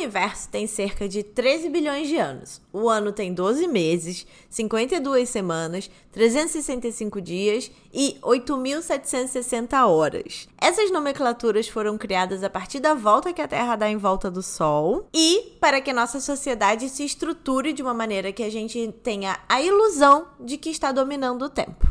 universo tem cerca de 13 bilhões de anos. O ano tem 12 meses, 52 semanas, 365 dias e 8.760 horas. Essas nomenclaturas foram criadas a partir da volta que a Terra dá em volta do Sol e para que nossa sociedade se estruture de uma maneira que a gente tenha a ilusão de que está dominando o tempo.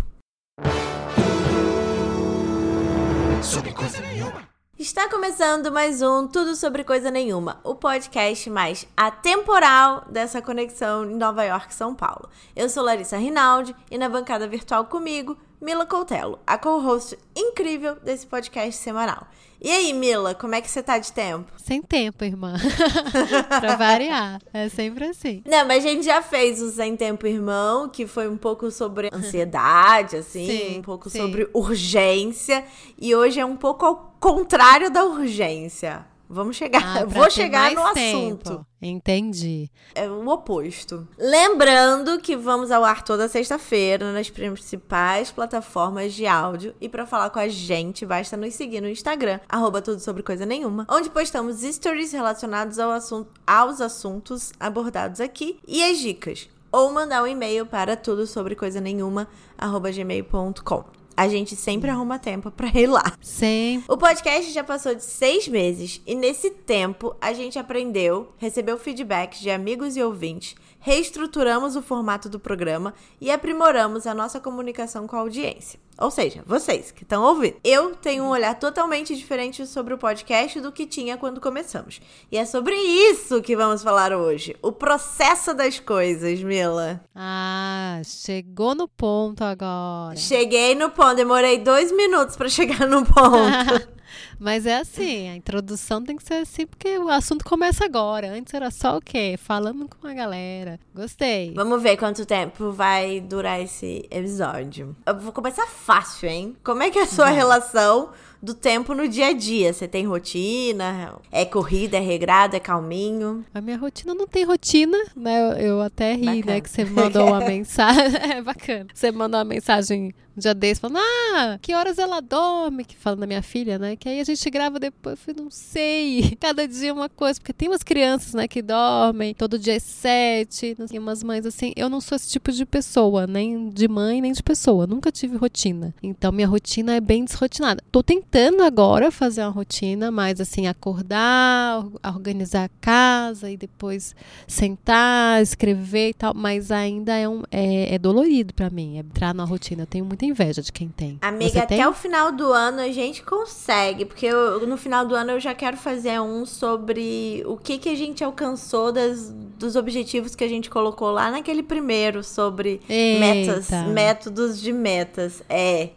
Sobre coisa nenhuma. Está começando mais um Tudo Sobre Coisa Nenhuma, o podcast mais atemporal dessa conexão em Nova York São Paulo. Eu sou Larissa Rinaldi e na bancada virtual comigo, Mila Coutelo, a co-host incrível desse podcast semanal. E aí, Mila, como é que você tá de tempo? Sem tempo, irmã. pra variar. É sempre assim. Não, mas a gente já fez o Sem Tempo Irmão, que foi um pouco sobre ansiedade, assim, sim, um pouco sim. sobre urgência. E hoje é um pouco ao contrário da urgência. Vamos chegar, ah, vou chegar no tempo. assunto. Entendi. É o oposto. Lembrando que vamos ao ar toda sexta-feira nas principais plataformas de áudio. E para falar com a gente, basta nos seguir no Instagram, arroba tudo sobre coisa nenhuma, onde postamos stories relacionados ao assunto, aos assuntos abordados aqui e as dicas. Ou mandar um e-mail para tudo sobre coisa nenhuma, arroba gmail.com. A gente sempre arruma tempo para ir lá. Sim. O podcast já passou de seis meses e nesse tempo a gente aprendeu, recebeu feedbacks de amigos e ouvintes reestruturamos o formato do programa e aprimoramos a nossa comunicação com a audiência. Ou seja, vocês que estão ouvindo. Eu tenho um olhar totalmente diferente sobre o podcast do que tinha quando começamos. E é sobre isso que vamos falar hoje. O processo das coisas, Mila. Ah, chegou no ponto agora. Cheguei no ponto. Demorei dois minutos para chegar no ponto. Mas é assim, a introdução tem que ser assim, porque o assunto começa agora. Antes era só o quê? Falando com a galera. Gostei. Vamos ver quanto tempo vai durar esse episódio. Eu vou começar fácil, hein? Como é que é a sua relação do tempo no dia a dia. Você tem rotina? É corrida, é regrado, é calminho? A minha rotina não tem rotina, né? Eu, eu até ri, né, bacana. né? Que você mandou uma mensagem. é bacana. Você mandou uma mensagem dia desse falando, ah, que horas ela dorme? Que falando da minha filha, né? Que aí a gente grava depois. Eu falei, não sei. Cada dia uma coisa. Porque tem umas crianças, né, que dormem todo dia às sete. Tem umas mães assim. Eu não sou esse tipo de pessoa, nem de mãe, nem de pessoa. Nunca tive rotina. Então minha rotina é bem desrotinada. Tô tentando agora fazer uma rotina mais assim, acordar, organizar a casa e depois sentar, escrever e tal, mas ainda é, um, é, é dolorido para mim é entrar na rotina. Eu tenho muita inveja de quem tem. Amiga, Você até tem? o final do ano a gente consegue, porque eu, no final do ano eu já quero fazer um sobre o que, que a gente alcançou das, dos objetivos que a gente colocou lá naquele primeiro sobre Eita. metas, métodos de metas. É,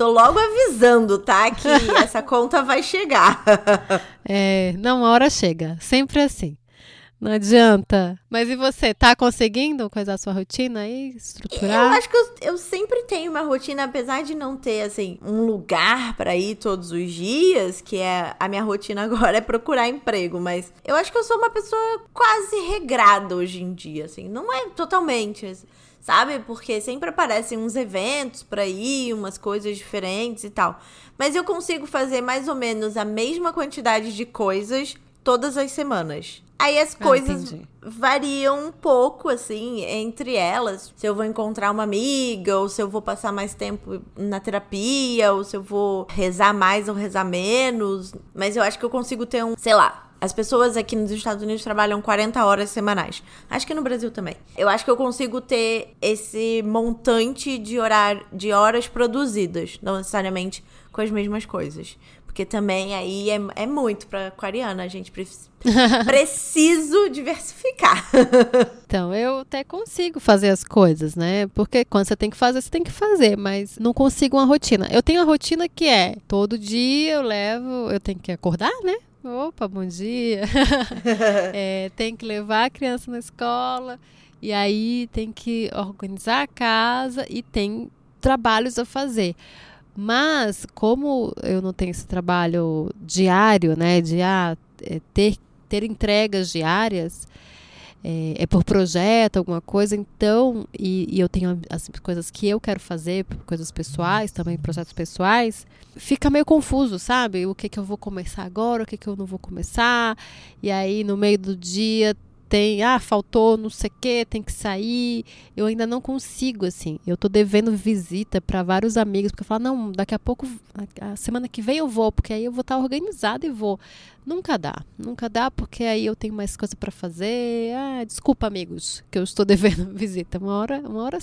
Tô logo avisando, tá? Que essa conta vai chegar. é, não, uma hora chega. Sempre assim. Não adianta. Mas e você, tá conseguindo coisar a sua rotina aí, estruturar? Eu acho que eu, eu, sempre tenho uma rotina, apesar de não ter, assim, um lugar para ir todos os dias, que é a minha rotina agora é procurar emprego, mas eu acho que eu sou uma pessoa quase regrada hoje em dia, assim, não é totalmente. Assim sabe? Porque sempre aparecem uns eventos para ir, umas coisas diferentes e tal. Mas eu consigo fazer mais ou menos a mesma quantidade de coisas todas as semanas. Aí as ah, coisas variam um pouco, assim, entre elas. Se eu vou encontrar uma amiga, ou se eu vou passar mais tempo na terapia, ou se eu vou rezar mais ou rezar menos. Mas eu acho que eu consigo ter um, sei lá, as pessoas aqui nos Estados Unidos trabalham 40 horas semanais. Acho que no Brasil também. Eu acho que eu consigo ter esse montante de horário, de horas produzidas, não necessariamente com as mesmas coisas. Porque também aí é, é muito para aquariana, a gente precisa preciso diversificar. então, eu até consigo fazer as coisas, né? Porque quando você tem que fazer, você tem que fazer, mas não consigo uma rotina. Eu tenho a rotina que é todo dia eu levo, eu tenho que acordar, né? Opa, bom dia. é, tem que levar a criança na escola. E aí tem que organizar a casa e tem trabalhos a fazer. Mas, como eu não tenho esse trabalho diário, né, de ah, é, ter, ter entregas diárias, é, é, por projeto, alguma coisa, então, e, e, eu tenho as coisas que eu quero fazer, coisas pessoais, também projetos pessoais, fica meio confuso, sabe? O que, que eu vou começar agora, o que, que eu não vou começar, e aí no meio do dia tem, ah, faltou não sei o que, tem que sair. Eu ainda não consigo, assim. Eu tô devendo visita para vários amigos, porque eu falo, não, daqui a pouco, a semana que vem eu vou, porque aí eu vou estar tá organizada e vou. Nunca dá, nunca dá, porque aí eu tenho mais coisa para fazer. Ah, desculpa, amigos, que eu estou devendo visita. Uma hora, uma hora,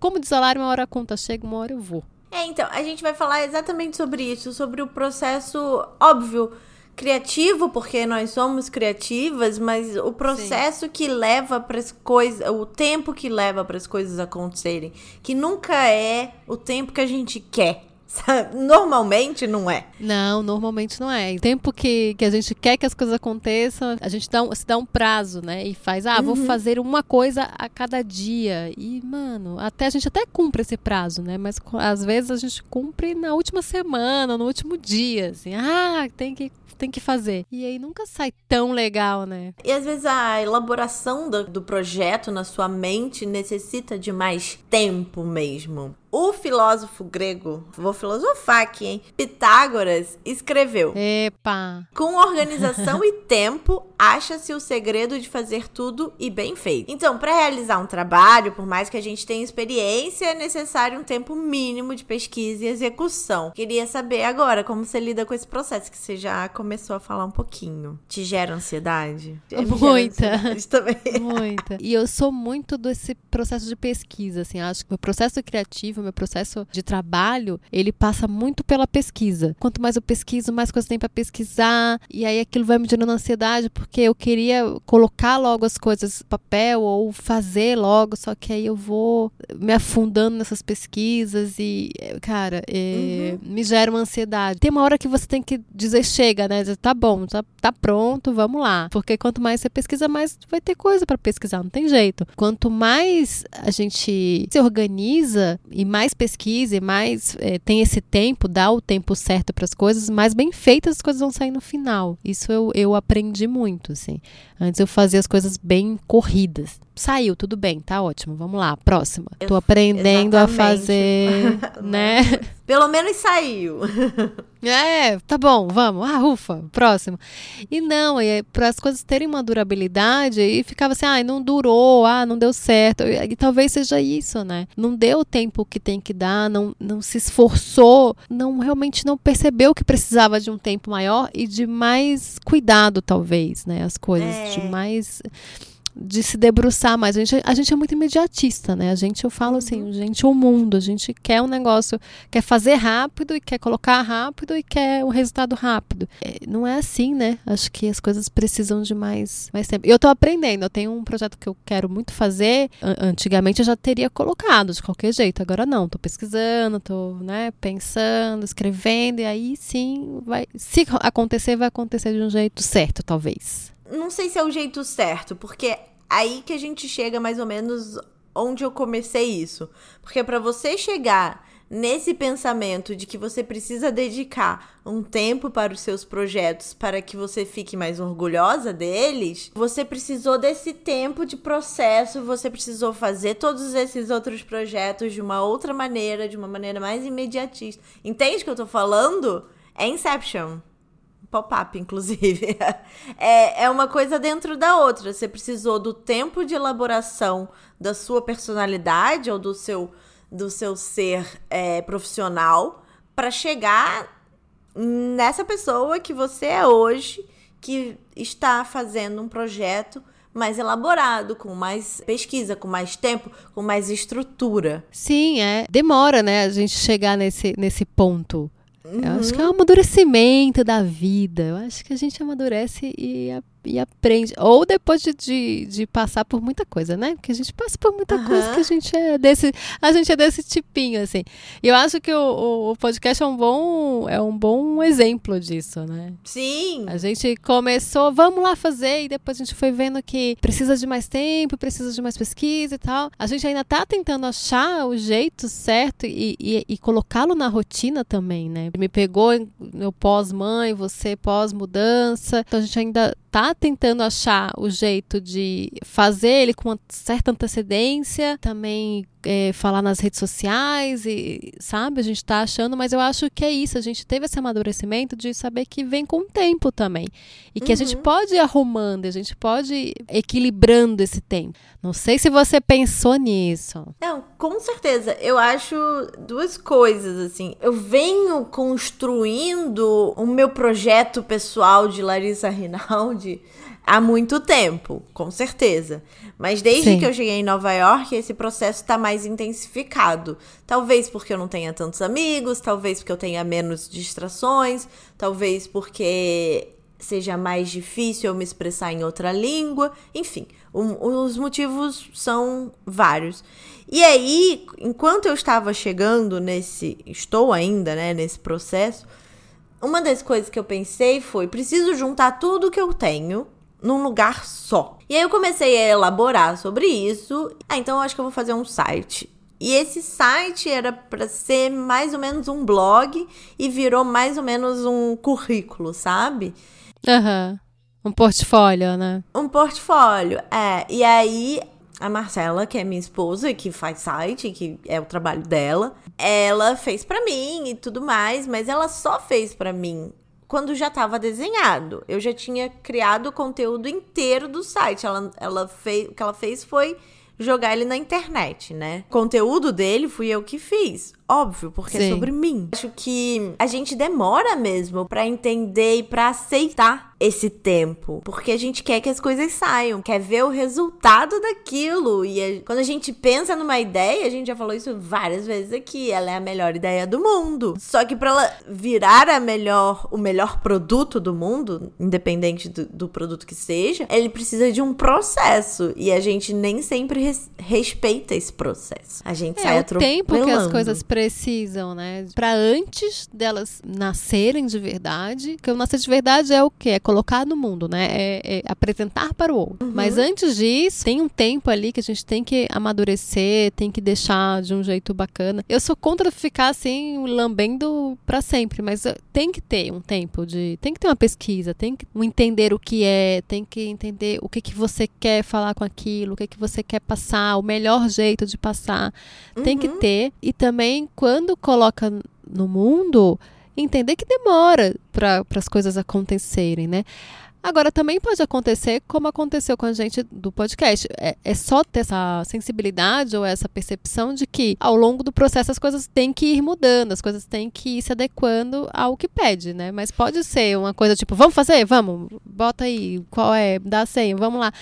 como de salário, uma hora a conta chega, uma hora eu vou. É, então, a gente vai falar exatamente sobre isso, sobre o processo óbvio criativo porque nós somos criativas, mas o processo Sim. que leva para as coisas, o tempo que leva para as coisas acontecerem, que nunca é o tempo que a gente quer. Normalmente não é. Não, normalmente não é. O tempo que, que a gente quer que as coisas aconteçam, a gente dá um, se dá um prazo, né? E faz, ah, uhum. vou fazer uma coisa a cada dia. E, mano, até a gente até cumpre esse prazo, né? Mas às vezes a gente cumpre na última semana, no último dia, assim. Ah, tem que tem que fazer. E aí nunca sai tão legal, né? E às vezes a elaboração do, do projeto na sua mente necessita de mais tempo mesmo. O filósofo grego, vou filosofar aqui, hein? Pitágoras escreveu: Epa! Com organização e tempo, acha-se o segredo de fazer tudo e bem feito. Então, para realizar um trabalho, por mais que a gente tenha experiência, é necessário um tempo mínimo de pesquisa e execução. Queria saber agora como você lida com esse processo que você já começou a falar um pouquinho. Te gera ansiedade? Muita. Ansiedade também. Muita. E eu sou muito desse processo de pesquisa, assim, acho que o processo criativo meu processo de trabalho, ele passa muito pela pesquisa. Quanto mais eu pesquiso, mais coisas tem para pesquisar, e aí aquilo vai me gerando ansiedade, porque eu queria colocar logo as coisas no papel ou fazer logo, só que aí eu vou me afundando nessas pesquisas e, cara, é, uhum. me gera uma ansiedade. Tem uma hora que você tem que dizer chega, né? Dizer, tá bom, tá, tá pronto, vamos lá. Porque quanto mais você pesquisa, mais vai ter coisa para pesquisar, não tem jeito. Quanto mais a gente se organiza e mais pesquisa e mais é, tem esse tempo, dá o tempo certo para as coisas, mais bem feitas as coisas vão sair no final. Isso eu, eu aprendi muito, assim. Antes eu fazia as coisas bem corridas. Saiu, tudo bem, tá ótimo. Vamos lá, próxima. Tô aprendendo Exatamente. a fazer, né? Pelo menos saiu. É, tá bom, vamos. Ah, ufa, próximo. E não, e para as coisas terem uma durabilidade, e ficava assim, ah, não durou, ah, não deu certo. E, e, talvez seja isso, né? Não deu o tempo que tem que dar, não, não se esforçou, não realmente não percebeu que precisava de um tempo maior e de mais cuidado, talvez, né? As coisas, é. de mais de se debruçar mais. A gente, a gente é muito imediatista, né? A gente, eu falo assim, uhum. gente, o mundo, a gente quer um negócio, quer fazer rápido e quer colocar rápido e quer um resultado rápido. É, não é assim, né? Acho que as coisas precisam de mais, mais tempo. Eu tô aprendendo, eu tenho um projeto que eu quero muito fazer. Antigamente eu já teria colocado de qualquer jeito, agora não. Tô pesquisando, tô, né, pensando, escrevendo, e aí sim, vai. Se acontecer, vai acontecer de um jeito certo, talvez não sei se é o jeito certo, porque aí que a gente chega mais ou menos onde eu comecei isso. Porque para você chegar nesse pensamento de que você precisa dedicar um tempo para os seus projetos para que você fique mais orgulhosa deles, você precisou desse tempo de processo, você precisou fazer todos esses outros projetos de uma outra maneira, de uma maneira mais imediatista. Entende o que eu tô falando? É Inception pop-up, inclusive. é, é uma coisa dentro da outra. Você precisou do tempo de elaboração da sua personalidade ou do seu, do seu ser é, profissional para chegar nessa pessoa que você é hoje, que está fazendo um projeto mais elaborado, com mais pesquisa, com mais tempo, com mais estrutura. Sim, é. Demora, né, a gente chegar nesse, nesse ponto. Uhum. Eu acho que é um amadurecimento da vida. Eu acho que a gente amadurece e e aprende. Ou depois de, de, de, passar por muita coisa, né? Porque a gente passa por muita uhum. coisa que a gente é desse. A gente é desse tipinho, assim. E eu acho que o, o, podcast é um bom, é um bom exemplo disso, né? Sim. A gente começou, vamos lá fazer, e depois a gente foi vendo que precisa de mais tempo, precisa de mais pesquisa e tal. A gente ainda tá tentando achar o jeito certo e, e, e colocá-lo na rotina também, né? Me pegou eu pós-mãe, você pós-mudança. Então a gente ainda tá tentando achar o jeito de fazer ele com uma certa antecedência, também é, falar nas redes sociais e sabe a gente está achando mas eu acho que é isso a gente teve esse amadurecimento de saber que vem com o tempo também e que uhum. a gente uhum. pode ir arrumando a gente pode ir equilibrando esse tempo não sei se você pensou nisso não com certeza eu acho duas coisas assim eu venho construindo o meu projeto pessoal de Larissa Rinaldi há muito tempo, com certeza. Mas desde Sim. que eu cheguei em Nova York, esse processo está mais intensificado. Talvez porque eu não tenha tantos amigos, talvez porque eu tenha menos distrações, talvez porque seja mais difícil eu me expressar em outra língua. Enfim, os motivos são vários. E aí, enquanto eu estava chegando nesse. Estou ainda, né, nesse processo. Uma das coisas que eu pensei foi: preciso juntar tudo que eu tenho num lugar só. E aí eu comecei a elaborar sobre isso. Ah, então eu acho que eu vou fazer um site. E esse site era para ser mais ou menos um blog e virou mais ou menos um currículo, sabe? Aham. Uhum. Um portfólio, né? Um portfólio, é. E aí a Marcela, que é minha esposa, que faz site, que é o trabalho dela, ela fez para mim e tudo mais, mas ela só fez para mim quando já estava desenhado. Eu já tinha criado o conteúdo inteiro do site. Ela, ela fez, o que ela fez foi jogar ele na internet, né? O conteúdo dele fui eu que fiz. Óbvio, porque é Sim. é sobre mim. Acho que a gente demora mesmo para entender e para aceitar esse tempo, porque a gente quer que as coisas saiam, quer ver o resultado daquilo. E a, quando a gente pensa numa ideia, a gente já falou isso várias vezes aqui, ela é a melhor ideia do mundo. Só que para ela virar a melhor, o melhor produto do mundo, independente do, do, produto que seja, ele precisa de um processo e a gente nem sempre res, respeita esse processo. A gente é, sai o tempo que as coisas precisam, né? Para antes delas nascerem de verdade, que o nascer de verdade é o quê? É colocar no mundo, né? É, é apresentar para o outro. Uhum. Mas antes disso, tem um tempo ali que a gente tem que amadurecer, tem que deixar de um jeito bacana. Eu sou contra ficar assim, lambendo para sempre, mas tem que ter um tempo de. Tem que ter uma pesquisa, tem que entender o que é, tem que entender o que, que você quer falar com aquilo, o que, que você quer passar, o melhor jeito de passar. Uhum. Tem que uhum. ter. E também, quando coloca no mundo, entender que demora para as coisas acontecerem, né? Agora, também pode acontecer como aconteceu com a gente do podcast. É, é, só ter essa sensibilidade ou essa percepção de que ao longo do processo as coisas têm que ir mudando, as coisas têm que ir se adequando ao que pede, né? Mas pode ser uma coisa tipo, vamos fazer? Vamos, bota aí, qual é? Dá senha, vamos lá.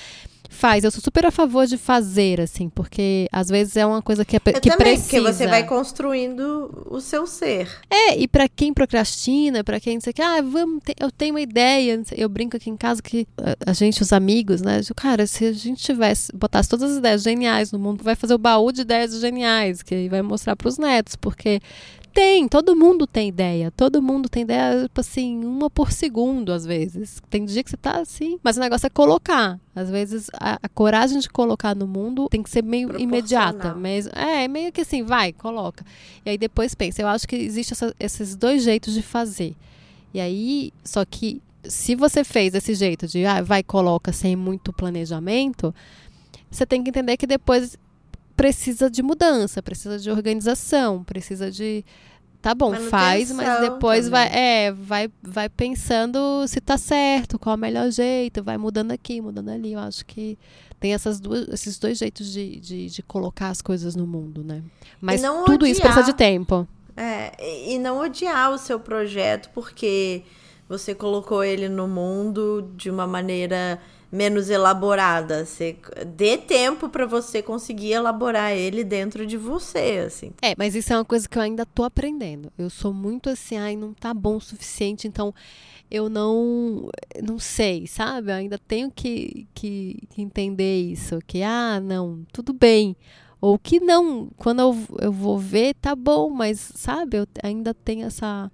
Faz, eu sou super a favor de fazer, assim, porque às vezes é uma coisa que, é, eu que também, precisa. Porque você vai construindo o seu ser. É, e para quem procrastina, para quem diz que, ah, vamos, eu tenho uma ideia, eu brinco aqui em casa que a, gente, os amigos, né, digo, cara, se a gente tivesse, botasse todas as ideias geniais no mundo, vai fazer o baú de ideias geniais, que vai mostrar para os netos, porque tem, todo mundo tem ideia. Todo mundo tem ideia, tipo assim, uma por segundo, às vezes. Tem dia que você tá assim. Mas o negócio é colocar. Às vezes, a, a coragem de colocar no mundo tem que ser meio imediata. Mesmo. É, meio que assim, vai, coloca. E aí depois pensa. Eu acho que existe esses dois jeitos de fazer. E aí, só que se você fez desse jeito de ah, vai coloca sem muito planejamento, você tem que entender que depois precisa de mudança, precisa de organização, precisa de tá bom, faz, mas depois vai, é, vai, vai pensando se tá certo, qual é o melhor jeito, vai mudando aqui, mudando ali. Eu acho que tem essas duas, esses dois jeitos de, de, de colocar as coisas no mundo, né? Mas tudo odiar, isso precisa de tempo. É, e não odiar o seu projeto porque você colocou ele no mundo de uma maneira menos elaborada. Você dê tempo para você conseguir elaborar ele dentro de você, assim. É, mas isso é uma coisa que eu ainda tô aprendendo. Eu sou muito assim, ai, não tá bom o suficiente, então eu não não sei, sabe? Eu ainda tenho que, que, que entender isso, que ah, não, tudo bem. Ou que não, quando eu, eu vou ver, tá bom, mas sabe, eu ainda tenho essa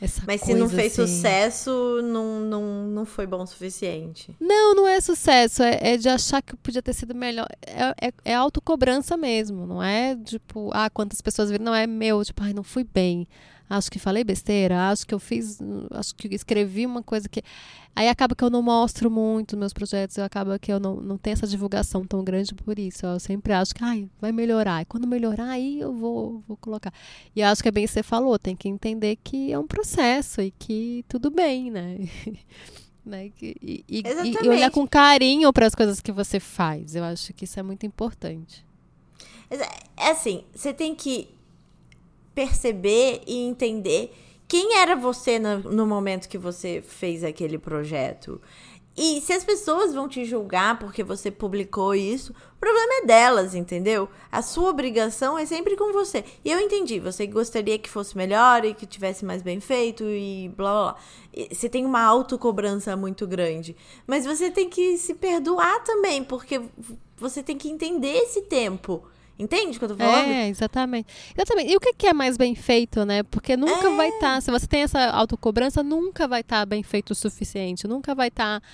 essa Mas se não fez assim... sucesso, não, não, não foi bom o suficiente. Não, não é sucesso. É, é de achar que podia ter sido melhor. É, é, é autocobrança mesmo. Não é tipo, ah, quantas pessoas viram. Não é meu, tipo, ai, não fui bem. Acho que falei besteira, acho que eu fiz, acho que escrevi uma coisa que. Aí acaba que eu não mostro muito meus projetos, acaba que eu não, não tenho essa divulgação tão grande por isso. Eu sempre acho que ai, vai melhorar. E quando melhorar, aí eu vou, vou colocar. E acho que é bem que você falou, tem que entender que é um processo e que tudo bem, né? né? E, e, e, olhar com carinho para as coisas que você faz. Eu acho que isso é muito importante. É assim, você tem que perceber e entender quem era você no, no momento que você fez aquele projeto. E se as pessoas vão te julgar porque você publicou isso, o problema é delas, entendeu? A sua obrigação é sempre com você. E eu entendi, você gostaria que fosse melhor e que tivesse mais bem feito e blá blá blá. Você tem uma autocobrança muito grande. Mas você tem que se perdoar também, porque você tem que entender esse tempo. Entende o que eu tô falando? É, exatamente. Exatamente. E o que é mais bem feito, né? Porque nunca é. vai estar. Tá, se você tem essa autocobrança, nunca vai estar tá bem feito o suficiente. Nunca vai estar tá,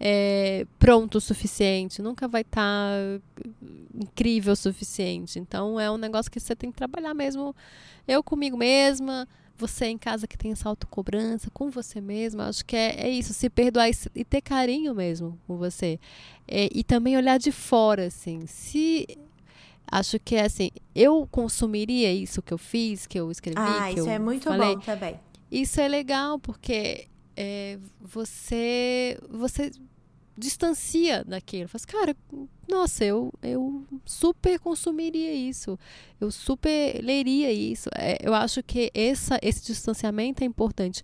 é, pronto o suficiente. Nunca vai estar tá incrível o suficiente. Então é um negócio que você tem que trabalhar mesmo. Eu comigo mesma. Você em casa que tem essa autocobrança com você mesma, acho que é, é isso, se perdoar e, e ter carinho mesmo com você. É, e também olhar de fora, assim. Se Acho que é assim, eu consumiria isso que eu fiz, que eu escrevi. Ah, isso é muito falei. bom também. Isso é legal porque é, você você distancia daquilo. Faz, cara, nossa, eu, eu super consumiria isso. Eu super leria isso. É, eu acho que essa, esse distanciamento é importante.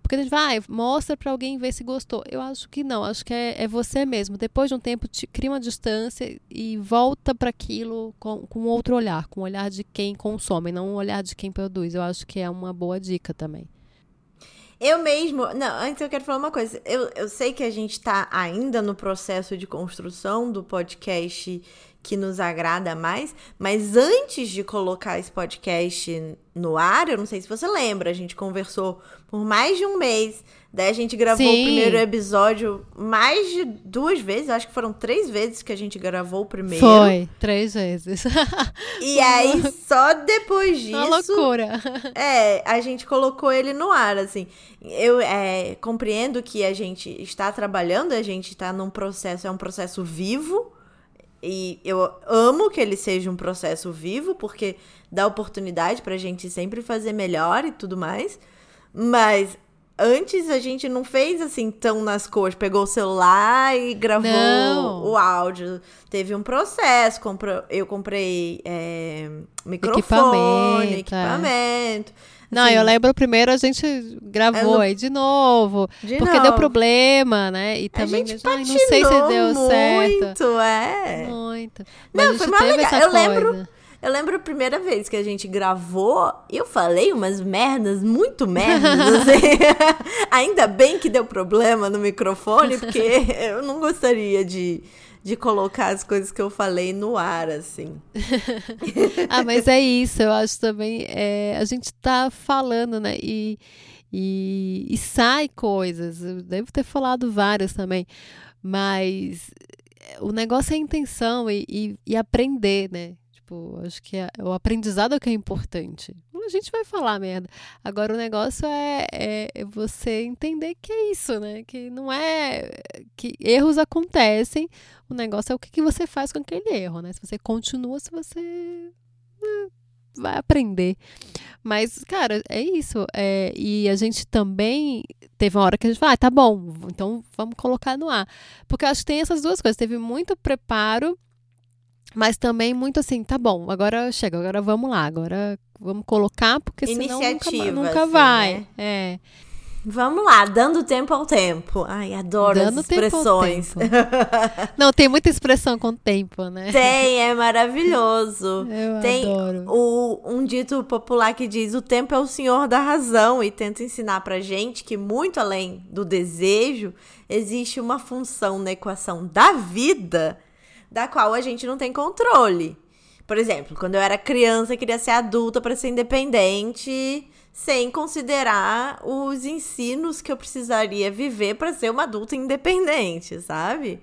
Porque a gente vai, ah, mostra para alguém ver se gostou. Eu acho que não, acho que é, é você mesmo. Depois de um tempo, te, cria uma distância e volta para aquilo com, com outro olhar, com o olhar de quem consome, não o olhar de quem produz. Eu acho que é uma boa dica também. Eu mesmo. Não, antes eu quero falar uma coisa. Eu, eu sei que a gente tá ainda no processo de construção do podcast que nos agrada mais, mas antes de colocar esse podcast no ar, eu não sei se você lembra, a gente conversou por mais de um mês. Daí a gente gravou Sim. o primeiro episódio mais de duas vezes, acho que foram três vezes que a gente gravou o primeiro. Foi, três vezes. E aí, só depois disso. Uma loucura. É, a gente colocou ele no ar, assim. Eu é, compreendo que a gente está trabalhando, a gente está num processo, é um processo vivo e eu amo que ele seja um processo vivo, porque dá oportunidade pra gente sempre fazer melhor e tudo mais. Mas antes a gente não fez assim tão nas cores. Pegou o celular e gravou não. o áudio. Teve um processo. Comprou, eu comprei é, microfone, equipamento. equipamento. É. Não, assim, eu lembro primeiro a gente gravou aí de novo. De porque novo. deu problema, né? E também a gente ai, não sei se deu muito, certo. Muito, é. Muito. Mas não, foi mais legal. Eu lembro. Eu lembro a primeira vez que a gente gravou, eu falei umas merdas, muito merdas, assim. Ainda bem que deu problema no microfone, porque eu não gostaria de de colocar as coisas que eu falei no ar, assim. ah, mas é isso, eu acho também. É, a gente tá falando, né? E, e, e sai coisas. Eu devo ter falado várias também. Mas o negócio é a intenção e, e, e aprender, né? Tipo, acho que é, o aprendizado é que é importante. A gente vai falar merda. Agora o negócio é, é, é, você entender que é isso, né? Que não é. que erros acontecem. O negócio é o que, que você faz com aquele erro, né? Se você continua, se você. Né, vai aprender. Mas, cara, é isso. É, e a gente também teve uma hora que a gente falou, ah, tá bom, então vamos colocar no ar. Porque acho que tem essas duas coisas. Teve muito preparo mas também muito assim, tá bom, agora chega, agora vamos lá, agora vamos colocar, porque senão nunca, nunca assim, vai. Né? É. Vamos lá, dando tempo ao tempo. Ai, adoro dando as expressões. Tempo Não, tem muita expressão com tempo, né? Tem, é maravilhoso. Eu tem adoro. O, um dito popular que diz: o tempo é o senhor da razão, e tenta ensinar pra gente que, muito além do desejo, existe uma função na equação da vida da qual a gente não tem controle. Por exemplo, quando eu era criança, eu queria ser adulta para ser independente, sem considerar os ensinos que eu precisaria viver para ser uma adulta independente, sabe?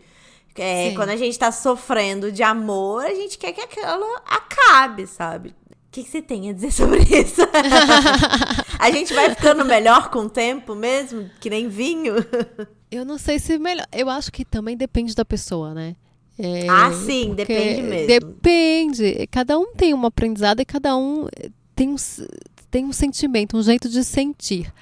É, quando a gente tá sofrendo de amor, a gente quer que aquilo acabe, sabe? que, que você tem a dizer sobre isso? a gente vai ficando melhor com o tempo mesmo? Que nem vinho? Eu não sei se melhor. Eu acho que também depende da pessoa, né? É, ah, sim, depende mesmo. Depende. Cada um tem um aprendizado e cada um tem um, tem um sentimento, um jeito de sentir.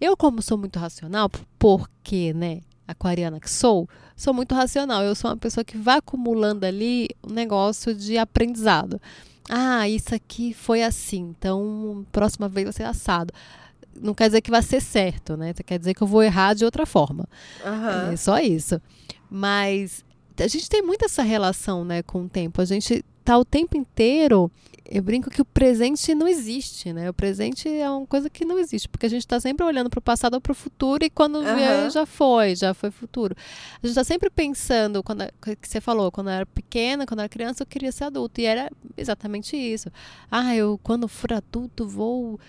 Eu, como sou muito racional, porque, né, aquariana que sou, sou muito racional. Eu sou uma pessoa que vai acumulando ali um negócio de aprendizado. Ah, isso aqui foi assim, então próxima vez vai ser assado não quer dizer que vai ser certo, né? Quer dizer que eu vou errar de outra forma. Uhum. É só isso. Mas a gente tem muito essa relação, né, com o tempo. A gente tá o tempo inteiro. Eu brinco que o presente não existe, né? O presente é uma coisa que não existe, porque a gente está sempre olhando para o passado ou para o futuro e quando uhum. já foi, já foi futuro. A gente está sempre pensando, quando que você falou, quando eu era pequena, quando eu era criança, eu queria ser adulto e era exatamente isso. Ah, eu quando for adulto vou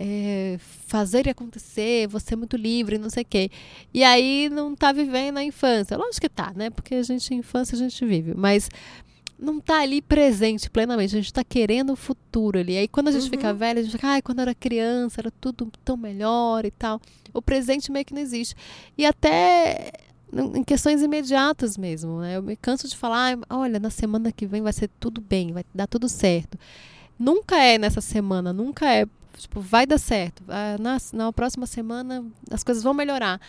é, fazer e acontecer, você é muito livre, não sei o quê. E aí não tá vivendo a infância. Lógico que tá, né? Porque a gente, infância, a gente vive. Mas não tá ali presente plenamente. A gente tá querendo o futuro ali. Aí quando a gente uhum. fica velha, a gente fica, ai, quando eu era criança, era tudo tão melhor e tal. O presente meio que não existe. E até em questões imediatas mesmo, né? Eu me canso de falar, olha, na semana que vem vai ser tudo bem, vai dar tudo certo. Nunca é nessa semana, nunca é Tipo, vai dar certo. Ah, na, na próxima semana as coisas vão melhorar.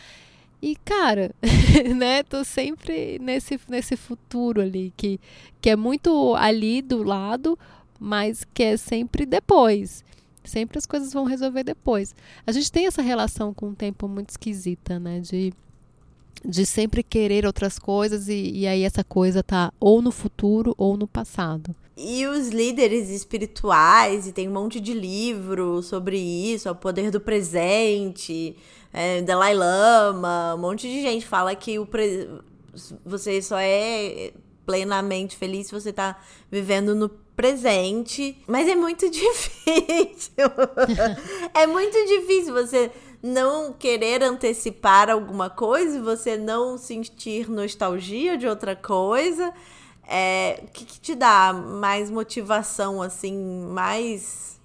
E, cara, né, tô sempre nesse, nesse futuro ali, que, que é muito ali do lado, mas que é sempre depois. Sempre as coisas vão resolver depois. A gente tem essa relação com o tempo muito esquisita, né? De, de sempre querer outras coisas e, e aí essa coisa tá ou no futuro ou no passado. E os líderes espirituais, e tem um monte de livro sobre isso, o poder do presente, é, Dalai Lama, um monte de gente fala que o pre... você só é plenamente feliz se você tá vivendo no presente. Mas é muito difícil. é muito difícil você não querer antecipar alguma coisa você não sentir nostalgia de outra coisa. É, o que, que te dá mais motivação, assim, mais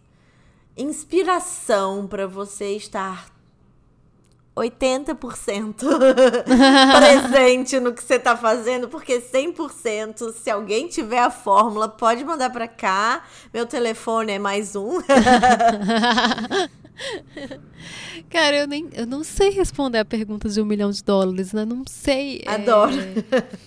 inspiração para você estar 80% presente no que você tá fazendo, porque 100%, se alguém tiver a fórmula, pode mandar para cá. Meu telefone é mais um. Cara, eu nem eu não sei responder a pergunta de um milhão de dólares, né? Não sei. É, Adoro.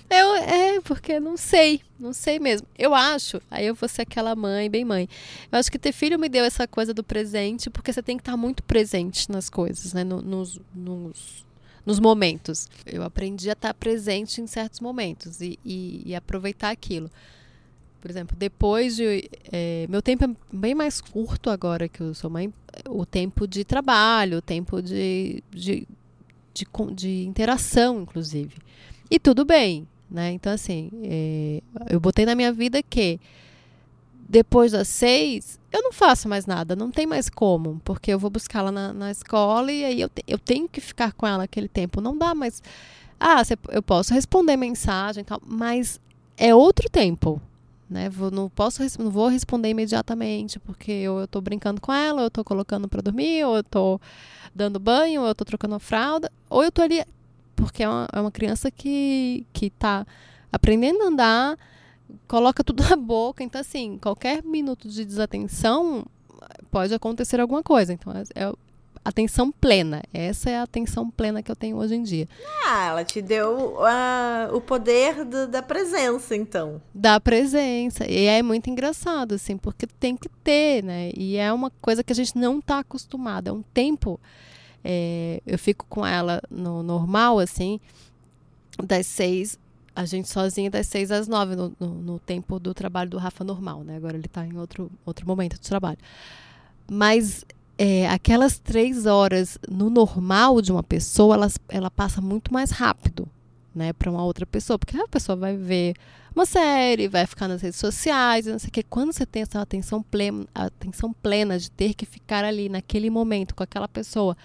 É, eu, é, porque não sei. Não sei mesmo. Eu acho, aí eu vou ser aquela mãe, bem mãe. Eu acho que ter filho me deu essa coisa do presente, porque você tem que estar muito presente nas coisas, né? nos, nos, nos momentos. Eu aprendi a estar presente em certos momentos e, e, e aproveitar aquilo. Por exemplo, depois de. É, meu tempo é bem mais curto agora que eu sou mãe. O tempo de trabalho, o tempo de, de, de, de interação, inclusive. E tudo bem, né? Então, assim, é, eu botei na minha vida que depois das seis, eu não faço mais nada, não tem mais como, porque eu vou buscá-la na, na, escola e aí eu, te, eu tenho que ficar com ela aquele tempo. Não dá mais. Ah, eu posso responder mensagem e tal, mas é outro tempo, né? Vou, não posso não vou responder imediatamente porque eu estou brincando com ela, ou eu estou colocando para dormir, ou eu estou dando banho, ou eu estou trocando a fralda, ou eu estou ali porque é uma, é uma criança que está aprendendo a andar, coloca tudo na boca, então assim qualquer minuto de desatenção pode acontecer alguma coisa. Então é, é atenção plena. Essa é a atenção plena que eu tenho hoje em dia. Ah, ela te deu uh, o poder do, da presença, então. Da presença. E é muito engraçado, assim, porque tem que ter, né? E é uma coisa que a gente não está acostumado. É um tempo. É, eu fico com ela no normal, assim, das seis a gente sozinha das seis às nove no, no, no, tempo do trabalho do Rafa normal, né? Agora ele está em outro, outro momento de trabalho. Mas é, aquelas três horas no normal de uma pessoa, ela, ela passa muito mais rápido, né, para uma outra pessoa, porque a pessoa vai ver uma série, vai ficar nas redes sociais, não sei o que. Quando você tem essa atenção plena, atenção plena de ter que ficar ali naquele momento com aquela pessoa,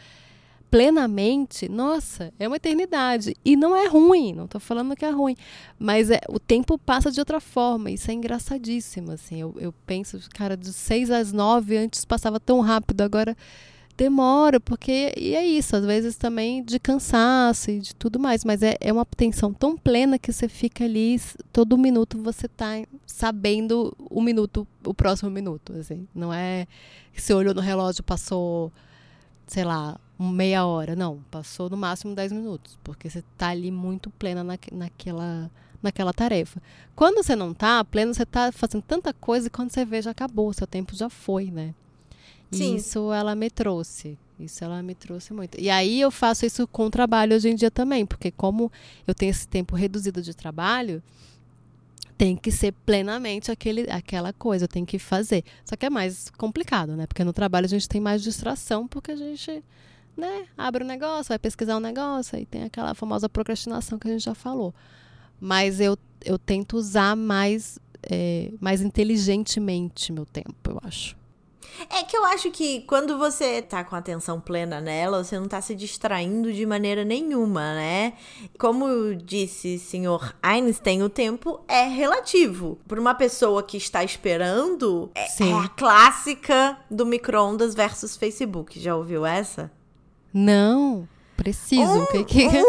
plenamente, nossa, é uma eternidade. E não é ruim, não estou falando que é ruim. Mas é, o tempo passa de outra forma. Isso é engraçadíssimo, assim. Eu, eu penso, cara, de seis às nove, antes passava tão rápido, agora demora, porque. E é isso, às vezes também de cansaço e de tudo mais. Mas é, é uma atenção tão plena que você fica ali, todo minuto você está sabendo o minuto, o próximo minuto. Assim. Não é que você olhou no relógio passou, sei lá, meia hora. Não, passou no máximo 10 minutos. Porque você está ali muito plena na, naquela naquela tarefa. Quando você não está pleno, você está fazendo tanta coisa e quando você vê já acabou, seu tempo já foi, né? Sim. isso ela me trouxe. Isso ela me trouxe muito. E aí eu faço isso com o trabalho hoje em dia também, porque como eu tenho esse tempo reduzido de trabalho, tem que ser plenamente aquele, aquela coisa, tem que fazer. Só que é mais complicado, né? Porque no trabalho a gente tem mais distração, porque a gente, né, abre um negócio, vai pesquisar um negócio, e tem aquela famosa procrastinação que a gente já falou. Mas eu, eu tento usar mais, é, mais inteligentemente meu tempo, eu acho. É que eu acho que quando você tá com atenção plena nela, você não tá se distraindo de maneira nenhuma, né? Como disse o senhor Einstein, o tempo é relativo. Por uma pessoa que está esperando, é, é a clássica do micro-ondas versus Facebook. Já ouviu essa? Não. Preciso. Um, que que... Um...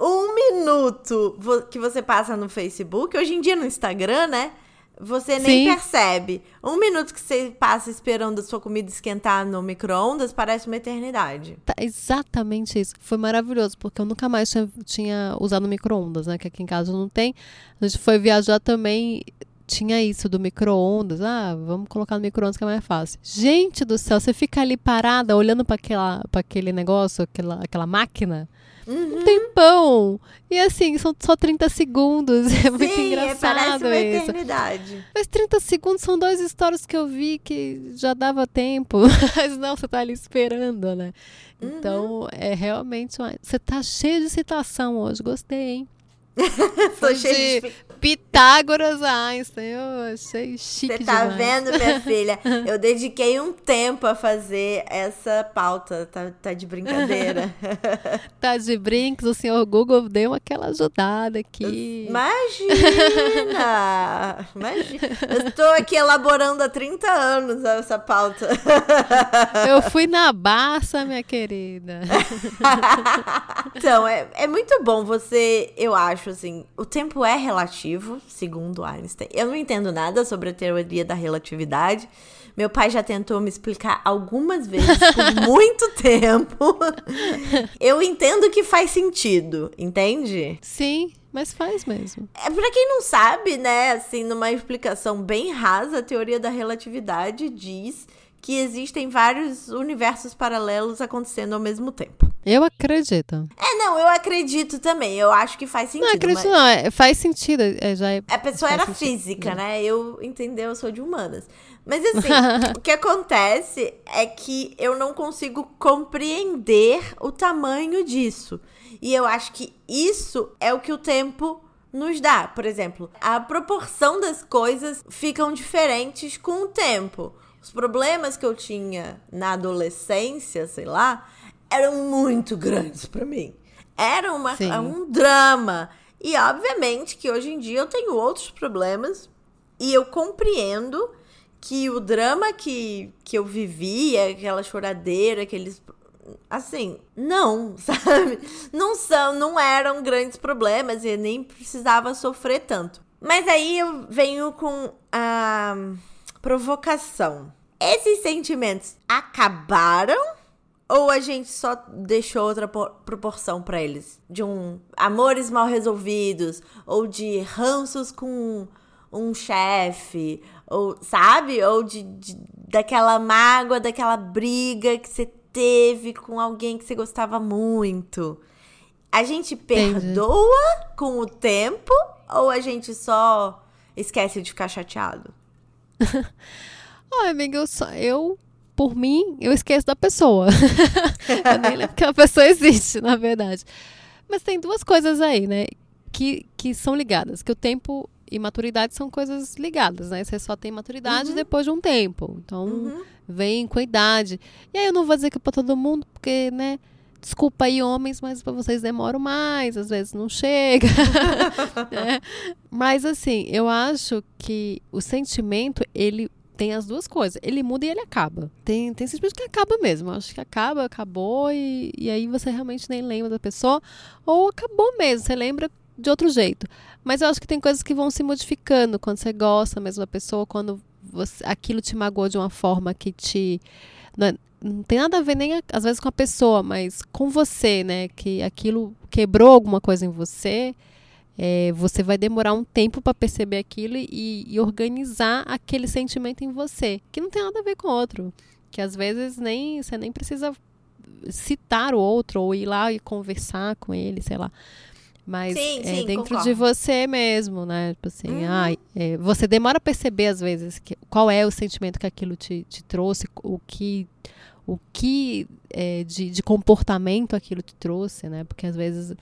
um minuto que você passa no Facebook, hoje em dia no Instagram, né? Você nem Sim. percebe. Um minuto que você passa esperando a sua comida esquentar no micro-ondas parece uma eternidade. Tá, exatamente isso. Foi maravilhoso, porque eu nunca mais tinha, tinha usado micro-ondas, né? Que aqui em casa não tem. A gente foi viajar também tinha isso do micro-ondas. Ah, vamos colocar no micro-ondas que é mais fácil. Gente do céu, você fica ali parada olhando para aquele negócio, aquela, aquela máquina. Uhum. Um tempão. E assim, são só 30 segundos. É Sim, muito engraçado parece uma isso. eternidade. Mas 30 segundos são dois stories que eu vi que já dava tempo. Mas não, você tá ali esperando, né? Uhum. Então, é realmente uma... Você tá cheio de citação hoje. Gostei, hein? Tô cheio de... Pitágoras Einstein. Eu achei chique Você tá demais. vendo, minha filha? Eu dediquei um tempo a fazer essa pauta. Tá, tá de brincadeira. tá de brincos. O senhor Google deu aquela ajudada aqui. Imagina! Imagina. Eu estou aqui elaborando há 30 anos essa pauta. Eu fui na Barça, minha querida. então, é, é muito bom você, eu acho, assim, o tempo é relativo relativo, segundo Einstein. Eu não entendo nada sobre a teoria da relatividade. Meu pai já tentou me explicar algumas vezes por muito tempo. Eu entendo que faz sentido, entende? Sim, mas faz mesmo. É para quem não sabe, né, assim, numa explicação bem rasa, a teoria da relatividade diz que existem vários universos paralelos acontecendo ao mesmo tempo. Eu acredito. É, não, eu acredito também. Eu acho que faz sentido. Não acredito, mas... não. É, faz sentido. É, já é, a pessoa era sentido. física, né? Eu entendeu, eu sou de humanas. Mas assim, o que acontece é que eu não consigo compreender o tamanho disso. E eu acho que isso é o que o tempo nos dá. Por exemplo, a proporção das coisas ficam diferentes com o tempo. Os problemas que eu tinha na adolescência, sei lá, eram muito grandes para mim. Era uma, um drama. E obviamente que hoje em dia eu tenho outros problemas e eu compreendo que o drama que, que eu vivia, aquela choradeira, aqueles assim, não, sabe? Não são, não eram grandes problemas e nem precisava sofrer tanto. Mas aí eu venho com a provocação. Esses sentimentos acabaram ou a gente só deixou outra proporção para eles? De um amores mal resolvidos ou de ranços com um chefe, ou sabe? Ou de, de, daquela mágoa, daquela briga que você teve com alguém que você gostava muito. A gente perdoa Entendi. com o tempo ou a gente só esquece de ficar chateado? Olha, amiga, eu, só, eu, por mim, eu esqueço da pessoa. eu nem lembro que a pessoa existe, na verdade. Mas tem duas coisas aí, né? Que, que são ligadas. Que o tempo, e maturidade são coisas ligadas, né? Você só tem maturidade uhum. depois de um tempo. Então, uhum. vem com a idade. E aí eu não vou dizer que é pra todo mundo, porque, né? Desculpa aí, homens, mas para vocês demoram mais, às vezes não chega. é. Mas assim, eu acho que o sentimento, ele tem as duas coisas. Ele muda e ele acaba. Tem, tem sentimento que acaba mesmo. Eu acho que acaba, acabou, e, e aí você realmente nem lembra da pessoa. Ou acabou mesmo, você lembra de outro jeito. Mas eu acho que tem coisas que vão se modificando quando você gosta mesmo da pessoa, quando você, aquilo te magoou de uma forma que te. Não, é, não tem nada a ver nem às vezes com a pessoa, mas com você, né? Que aquilo quebrou alguma coisa em você. É, você vai demorar um tempo para perceber aquilo e, e, organizar aquele sentimento em você, que não tem nada a ver com o outro. Que às vezes nem você nem precisa citar o outro ou ir lá e conversar com ele, sei lá. Mas sim, é sim, dentro concordo. de você mesmo, né? Tipo assim, uhum. ah, é, você demora a perceber, às vezes, que, qual é o sentimento que aquilo te, te trouxe, o que, o que é, de, de comportamento aquilo te trouxe, né? Porque às vezes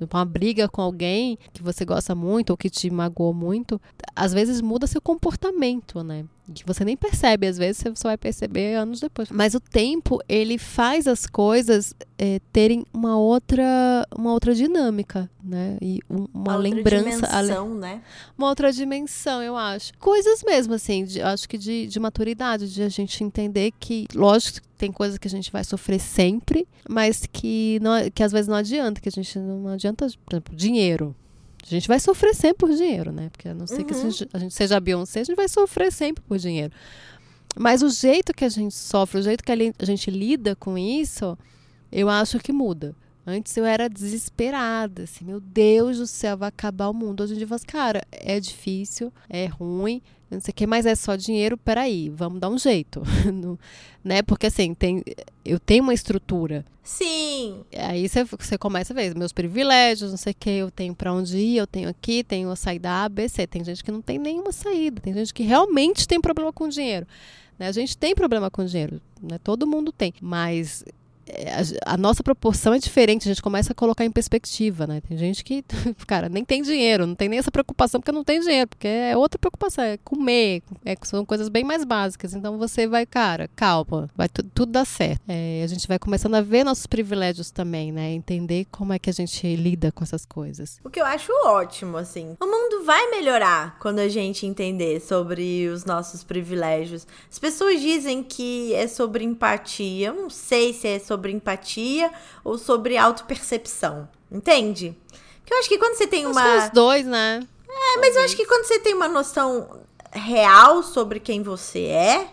uma briga com alguém que você gosta muito ou que te magoou muito, às vezes muda seu comportamento, né? Que você nem percebe, às vezes você só vai perceber anos depois. Mas o tempo, ele faz as coisas é, terem uma outra, uma outra dinâmica, né? E um, uma, outra lembrança. Dimensão, né? Uma outra dimensão, eu acho. Coisas mesmo, assim, de, acho que de, de maturidade, de a gente entender que, lógico, tem coisas que a gente vai sofrer sempre, mas que, não, que às vezes não adianta, que a gente não adianta, por exemplo, dinheiro. A gente vai sofrer sempre por dinheiro, né? Porque a não ser uhum. que a gente, a gente seja a Beyoncé, a gente vai sofrer sempre por dinheiro. Mas o jeito que a gente sofre, o jeito que a gente lida com isso, eu acho que muda. Antes eu era desesperada, assim, meu Deus do céu, vai acabar o mundo. Hoje em dia eu falo, assim, cara, é difícil, é ruim, não sei o que, mas é só dinheiro, peraí, vamos dar um jeito. né? Porque assim, tem, eu tenho uma estrutura. Sim. Aí você, você começa a ver meus privilégios, não sei o que, eu tenho para onde ir, eu tenho aqui, tenho a saída A, B, C. Tem gente que não tem nenhuma saída, tem gente que realmente tem problema com dinheiro. Né? A gente tem problema com dinheiro, né? todo mundo tem. Mas a, a, nossa proporção é diferente, a gente começa a colocar em perspectiva, né? Tem gente que, cara, nem tem dinheiro, não tem nem essa preocupação porque não tem dinheiro, porque é outra preocupação, é comer, é, são coisas bem mais básicas. Então você vai, cara, calma, vai tudo dar certo. É, a gente vai começando a ver nossos privilégios também, né? Entender como é que a gente lida com essas coisas. O que eu acho ótimo, assim. O mundo vai melhorar quando a gente entender sobre os nossos privilégios. As pessoas dizem que é sobre empatia, eu não sei se é sobre sobre empatia ou sobre autopercepção. Entende? Porque eu acho que quando você tem uma. Acho os dois, né? É, mas eu acho que quando você tem uma noção real sobre quem você é,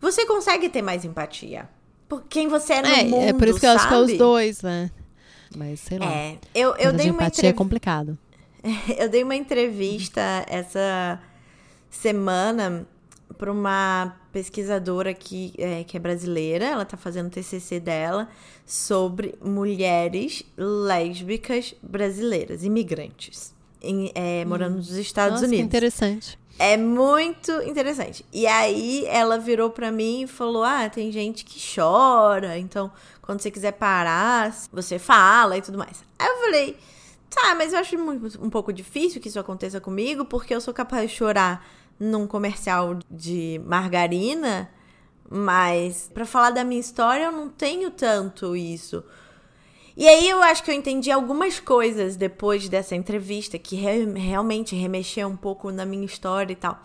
você consegue ter mais empatia. Por quem você é no é, mundo, É por isso que eu acho que é os dois, né? Mas sei lá. É, eu, eu dei uma empatia entrev... é complicado. eu dei uma entrevista essa semana para uma pesquisadora que é, que é brasileira, ela está fazendo o TCC dela sobre mulheres lésbicas brasileiras, imigrantes, em, é, morando hum. nos Estados Nossa, Unidos. Que interessante. É muito interessante. E aí ela virou para mim e falou: "Ah, tem gente que chora, então quando você quiser parar, você fala e tudo mais". Aí eu falei: "Tá, mas eu acho muito, um pouco difícil que isso aconteça comigo, porque eu sou capaz de chorar num comercial de margarina, mas para falar da minha história eu não tenho tanto isso. E aí eu acho que eu entendi algumas coisas depois dessa entrevista que re realmente remexeu um pouco na minha história e tal.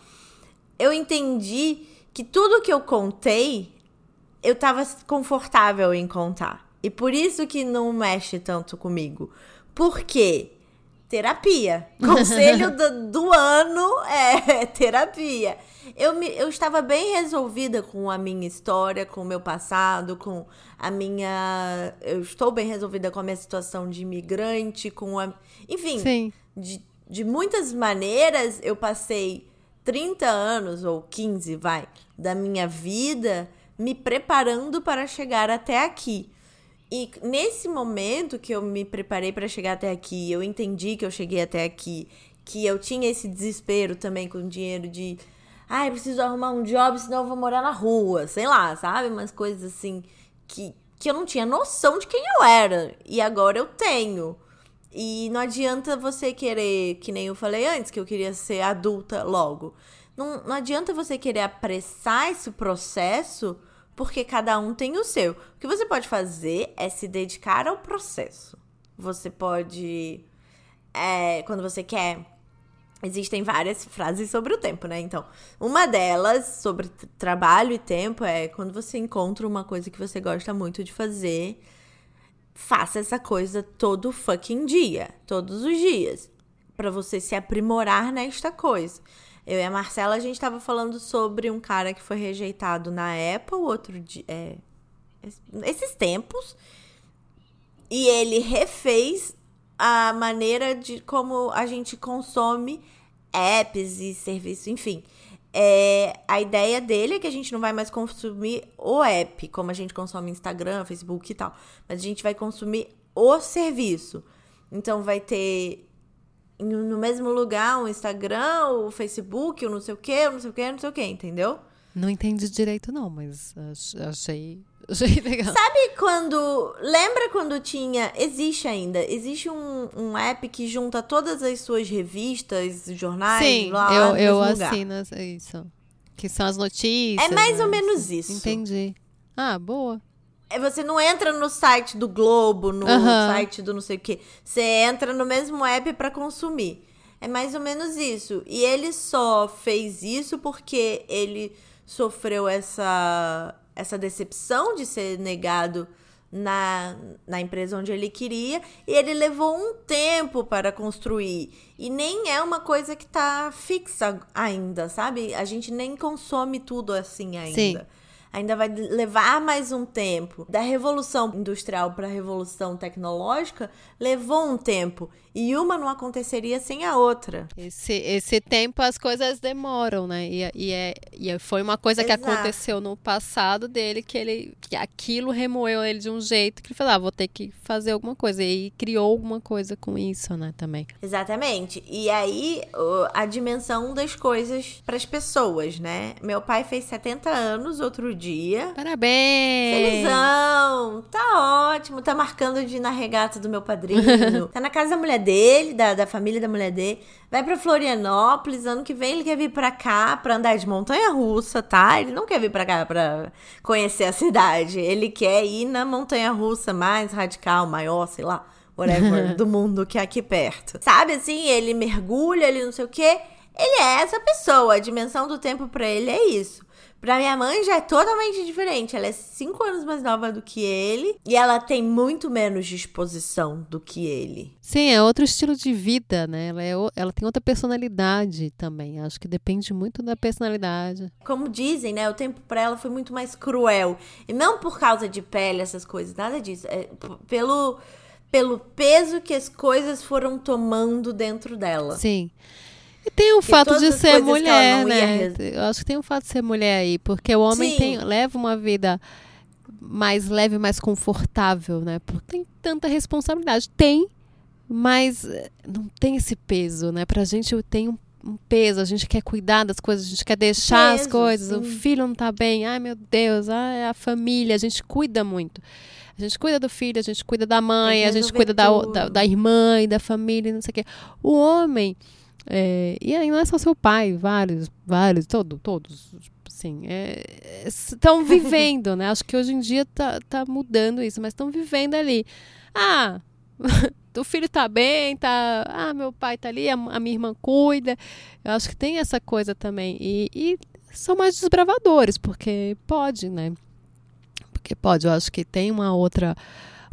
Eu entendi que tudo que eu contei eu tava confortável em contar. E por isso que não mexe tanto comigo. Por quê? Terapia. Conselho do, do, ano é terapia. Eu, me, eu estava bem resolvida com a minha história, com o meu passado, com a minha. Eu estou bem resolvida com a minha situação de imigrante, com a. Enfim, Sim. De, de muitas maneiras eu passei 30 anos, ou 15, vai, da minha vida me preparando para chegar até aqui. E nesse momento que eu me preparei para chegar até aqui, eu entendi que eu cheguei até aqui, que eu tinha esse desespero também com o dinheiro de, ai, ah, preciso arrumar um job, senão eu vou morar na rua, sei lá, sabe? Umas coisas assim que, que eu não tinha noção de quem eu era. E agora eu tenho. E não adianta você querer, que nem eu falei antes, que eu queria ser adulta logo. Não, não adianta você querer apressar esse processo, porque cada um tem o seu. O que você pode fazer é se dedicar ao processo. Você pode. É, quando você quer. Existem várias frases sobre o tempo, né? Então, uma delas sobre trabalho e tempo é quando você encontra uma coisa que você gosta muito de fazer, faça essa coisa todo fucking dia, todos os dias, para você se aprimorar nesta coisa. Eu e a Marcela, a gente tava falando sobre um cara que foi rejeitado na Apple outro dia. É, esses tempos. E ele refez a maneira de como a gente consome apps e serviços, enfim. É, a ideia dele é que a gente não vai mais consumir o app, como a gente consome Instagram, Facebook e tal. Mas a gente vai consumir o serviço. Então vai ter no mesmo lugar o Instagram, o Facebook, o não sei o que, o não sei o que, não sei o que, entendeu? Não entendi direito, não, mas achei, achei legal. Sabe quando. Lembra quando tinha. Existe ainda. Existe um, um app que junta todas as suas revistas, jornais, Sim, lá, eu, eu assino lugar. isso. Que são as notícias. É mais ou né? menos isso. Entendi. Ah, boa. É, Você não entra no site do Globo, no Aham. site do não sei o que. Você entra no mesmo app para consumir. É mais ou menos isso. E ele só fez isso porque ele sofreu essa, essa decepção de ser negado na, na empresa onde ele queria. E ele levou um tempo para construir. E nem é uma coisa que tá fixa ainda, sabe? A gente nem consome tudo assim ainda Sim. Ainda vai levar mais um tempo. Da revolução industrial para a revolução tecnológica, levou um tempo. E uma não aconteceria sem a outra. Esse, esse tempo as coisas demoram, né? E, e, é, e foi uma coisa que Exato. aconteceu no passado dele, que ele que aquilo remoeu ele de um jeito que ele falou, ah, vou ter que fazer alguma coisa. E criou alguma coisa com isso, né, também. Exatamente. E aí, a dimensão das coisas para as pessoas, né? Meu pai fez 70 anos outro dia. Parabéns! Felizão! Tá ótimo, tá marcando de ir na regata do meu padrinho. tá na casa da mulher dele, da, da família da mulher dele. Vai pra Florianópolis, ano que vem ele quer vir pra cá pra andar de montanha russa, tá? Ele não quer vir pra cá pra conhecer a cidade. Ele quer ir na montanha russa mais radical, maior, sei lá, whatever, do mundo que é aqui perto. Sabe assim, ele mergulha, ele não sei o quê. Ele é essa pessoa, a dimensão do tempo pra ele é isso. Pra minha mãe já é totalmente diferente. Ela é cinco anos mais nova do que ele e ela tem muito menos disposição do que ele. Sim, é outro estilo de vida, né? Ela, é, ela tem outra personalidade também. Acho que depende muito da personalidade. Como dizem, né? O tempo pra ela foi muito mais cruel. E não por causa de pele, essas coisas, nada disso. É pelo, pelo peso que as coisas foram tomando dentro dela. Sim. E tem o fato de as ser coisas mulher, né? Eu acho que tem o fato de ser mulher aí, porque o homem tem, leva uma vida mais leve, mais confortável, né? Porque tem tanta responsabilidade. Tem, mas eh, não tem esse peso, né? Pra gente tem um, um peso, a gente quer cuidar das coisas, a gente quer deixar as Peso, coisas, o sim. filho não tá bem, ai meu Deus, ai, a família, a gente cuida muito. A gente cuida do filho, a gente cuida da mãe, a gente cuida da, o- da, da irmã e da família, não sei o quê. O homem, é, e aí não é só seu pai, vários, vários, todo, todos, assim, estão vivendo, né? Acho que hoje em dia tá, tá mudando isso, mas estão vivendo ali. Ah, o filho tá bem, tá. Ah, meu pai tá ali, a, a minha irmã cuida. Eu acho que tem essa coisa também. E, e são mais desbravadores, porque pode, né? Porque pode, eu acho que tem uma outra,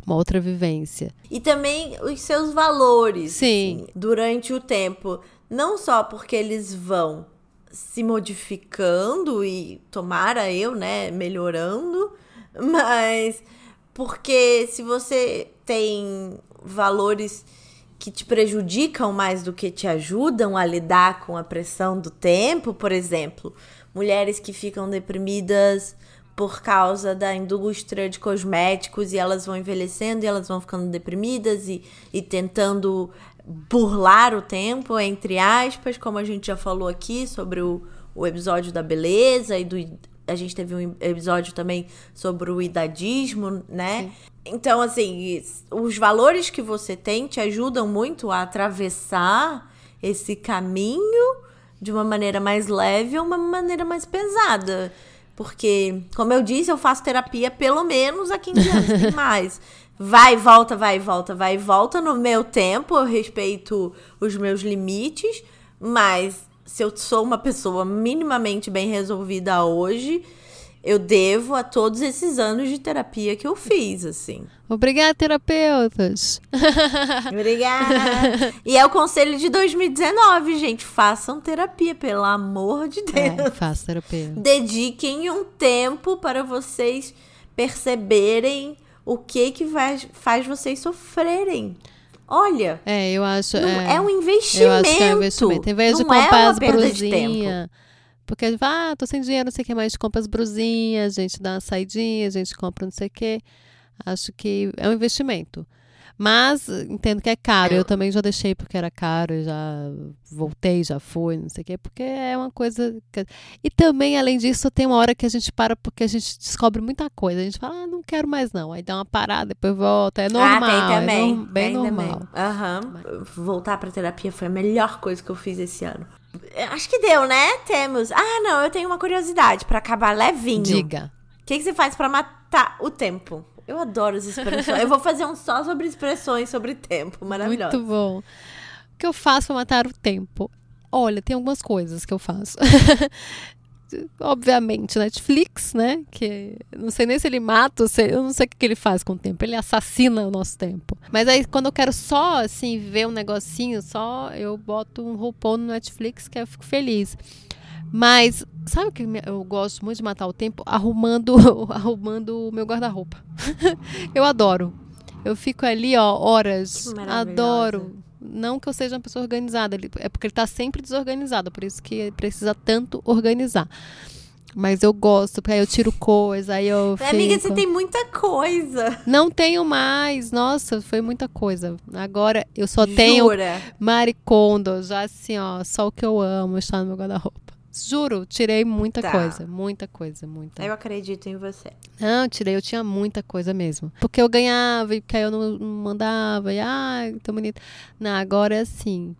uma outra vivência. E também os seus valores. Sim. assim, durante o tempo. Não só porque eles vão se modificando e tomara eu, né, melhorando, mas porque se você tem valores que te prejudicam mais do que te ajudam a lidar com a pressão do tempo, por exemplo, mulheres que ficam deprimidas por causa da indústria de cosméticos e elas vão envelhecendo e elas vão ficando deprimidas e, e tentando burlar o tempo, entre aspas, como a gente já falou aqui sobre o, o episódio da beleza e do, a gente teve um episódio também sobre o idadismo, né? Sim. Então, assim, os valores que você tem te ajudam muito a atravessar esse caminho de uma maneira mais leve ou uma maneira mais pesada. Porque, como eu disse, eu faço terapia pelo menos há 15 anos, tem mais. Vai, volta, vai, volta, vai, volta no meu tempo, eu respeito os meus limites, mas se eu sou uma pessoa minimamente bem resolvida hoje, eu devo a todos esses anos de terapia que eu fiz, assim. Obrigada, terapeutas. Obrigada. e é o conselho de 2019, gente. Façam terapia, pelo amor de é, Deus. É, façam terapia. Dediquem um tempo para vocês perceberem o que que faz, faz vocês sofrerem. Olha. É, eu acho. É, é, um investimento. Eu acho que é um investimento. Em vez de comprar é as brusinhas. Porque, ah, tô sem dinheiro, não sei o que mais, compra as brusinhas, a gente dá uma saidinha, a gente compra não sei o que. Acho que é um investimento. Mas entendo que é caro. Eu também já deixei porque era caro, já voltei, já fui, não sei o quê, porque é uma coisa. Que... E também, além disso, tem uma hora que a gente para porque a gente descobre muita coisa. A gente fala, ah, não quero mais não. Aí dá uma parada, depois volta. É normal. Ah, tem também. É no... bem tem normal. Aham. Uhum. Voltar pra terapia foi a melhor coisa que eu fiz esse ano. Acho que deu, né? Temos. Ah, não, eu tenho uma curiosidade para acabar levinho. Diga. O que, que você faz para matar o tempo? Eu adoro as expressões. eu vou fazer um só sobre expressões sobre tempo. Maravilhoso. Muito bom. O que eu faço para matar o tempo? Olha, tem algumas coisas que eu faço. Obviamente, Netflix, né? Que não sei nem se ele mata, eu não sei o que ele faz com o tempo. Ele assassina o nosso tempo. Mas aí, quando eu quero só, assim, ver um negocinho, só eu boto um roupão no Netflix que eu fico feliz. Mas sabe o que eu gosto muito de matar o tempo? Arrumando, arrumando o meu guarda-roupa. eu adoro. Eu fico ali, ó, horas. Adoro. Não que eu seja uma pessoa organizada, é porque ele está sempre desorganizado, por isso que precisa tanto organizar. Mas eu gosto, porque aí eu tiro coisa, aí eu. Fico... Amiga, você tem muita coisa. Não tenho mais. Nossa, foi muita coisa. Agora eu só Jura? tenho maricondo, já assim, ó, só o que eu amo está no meu guarda-roupa. Juro, tirei muita tá. coisa, muita coisa, muita. Eu acredito em você. Não, tirei, eu tinha muita coisa mesmo. Porque eu ganhava, e porque aí eu não, mandava, e ai, tão bonito. Não, agora é assim.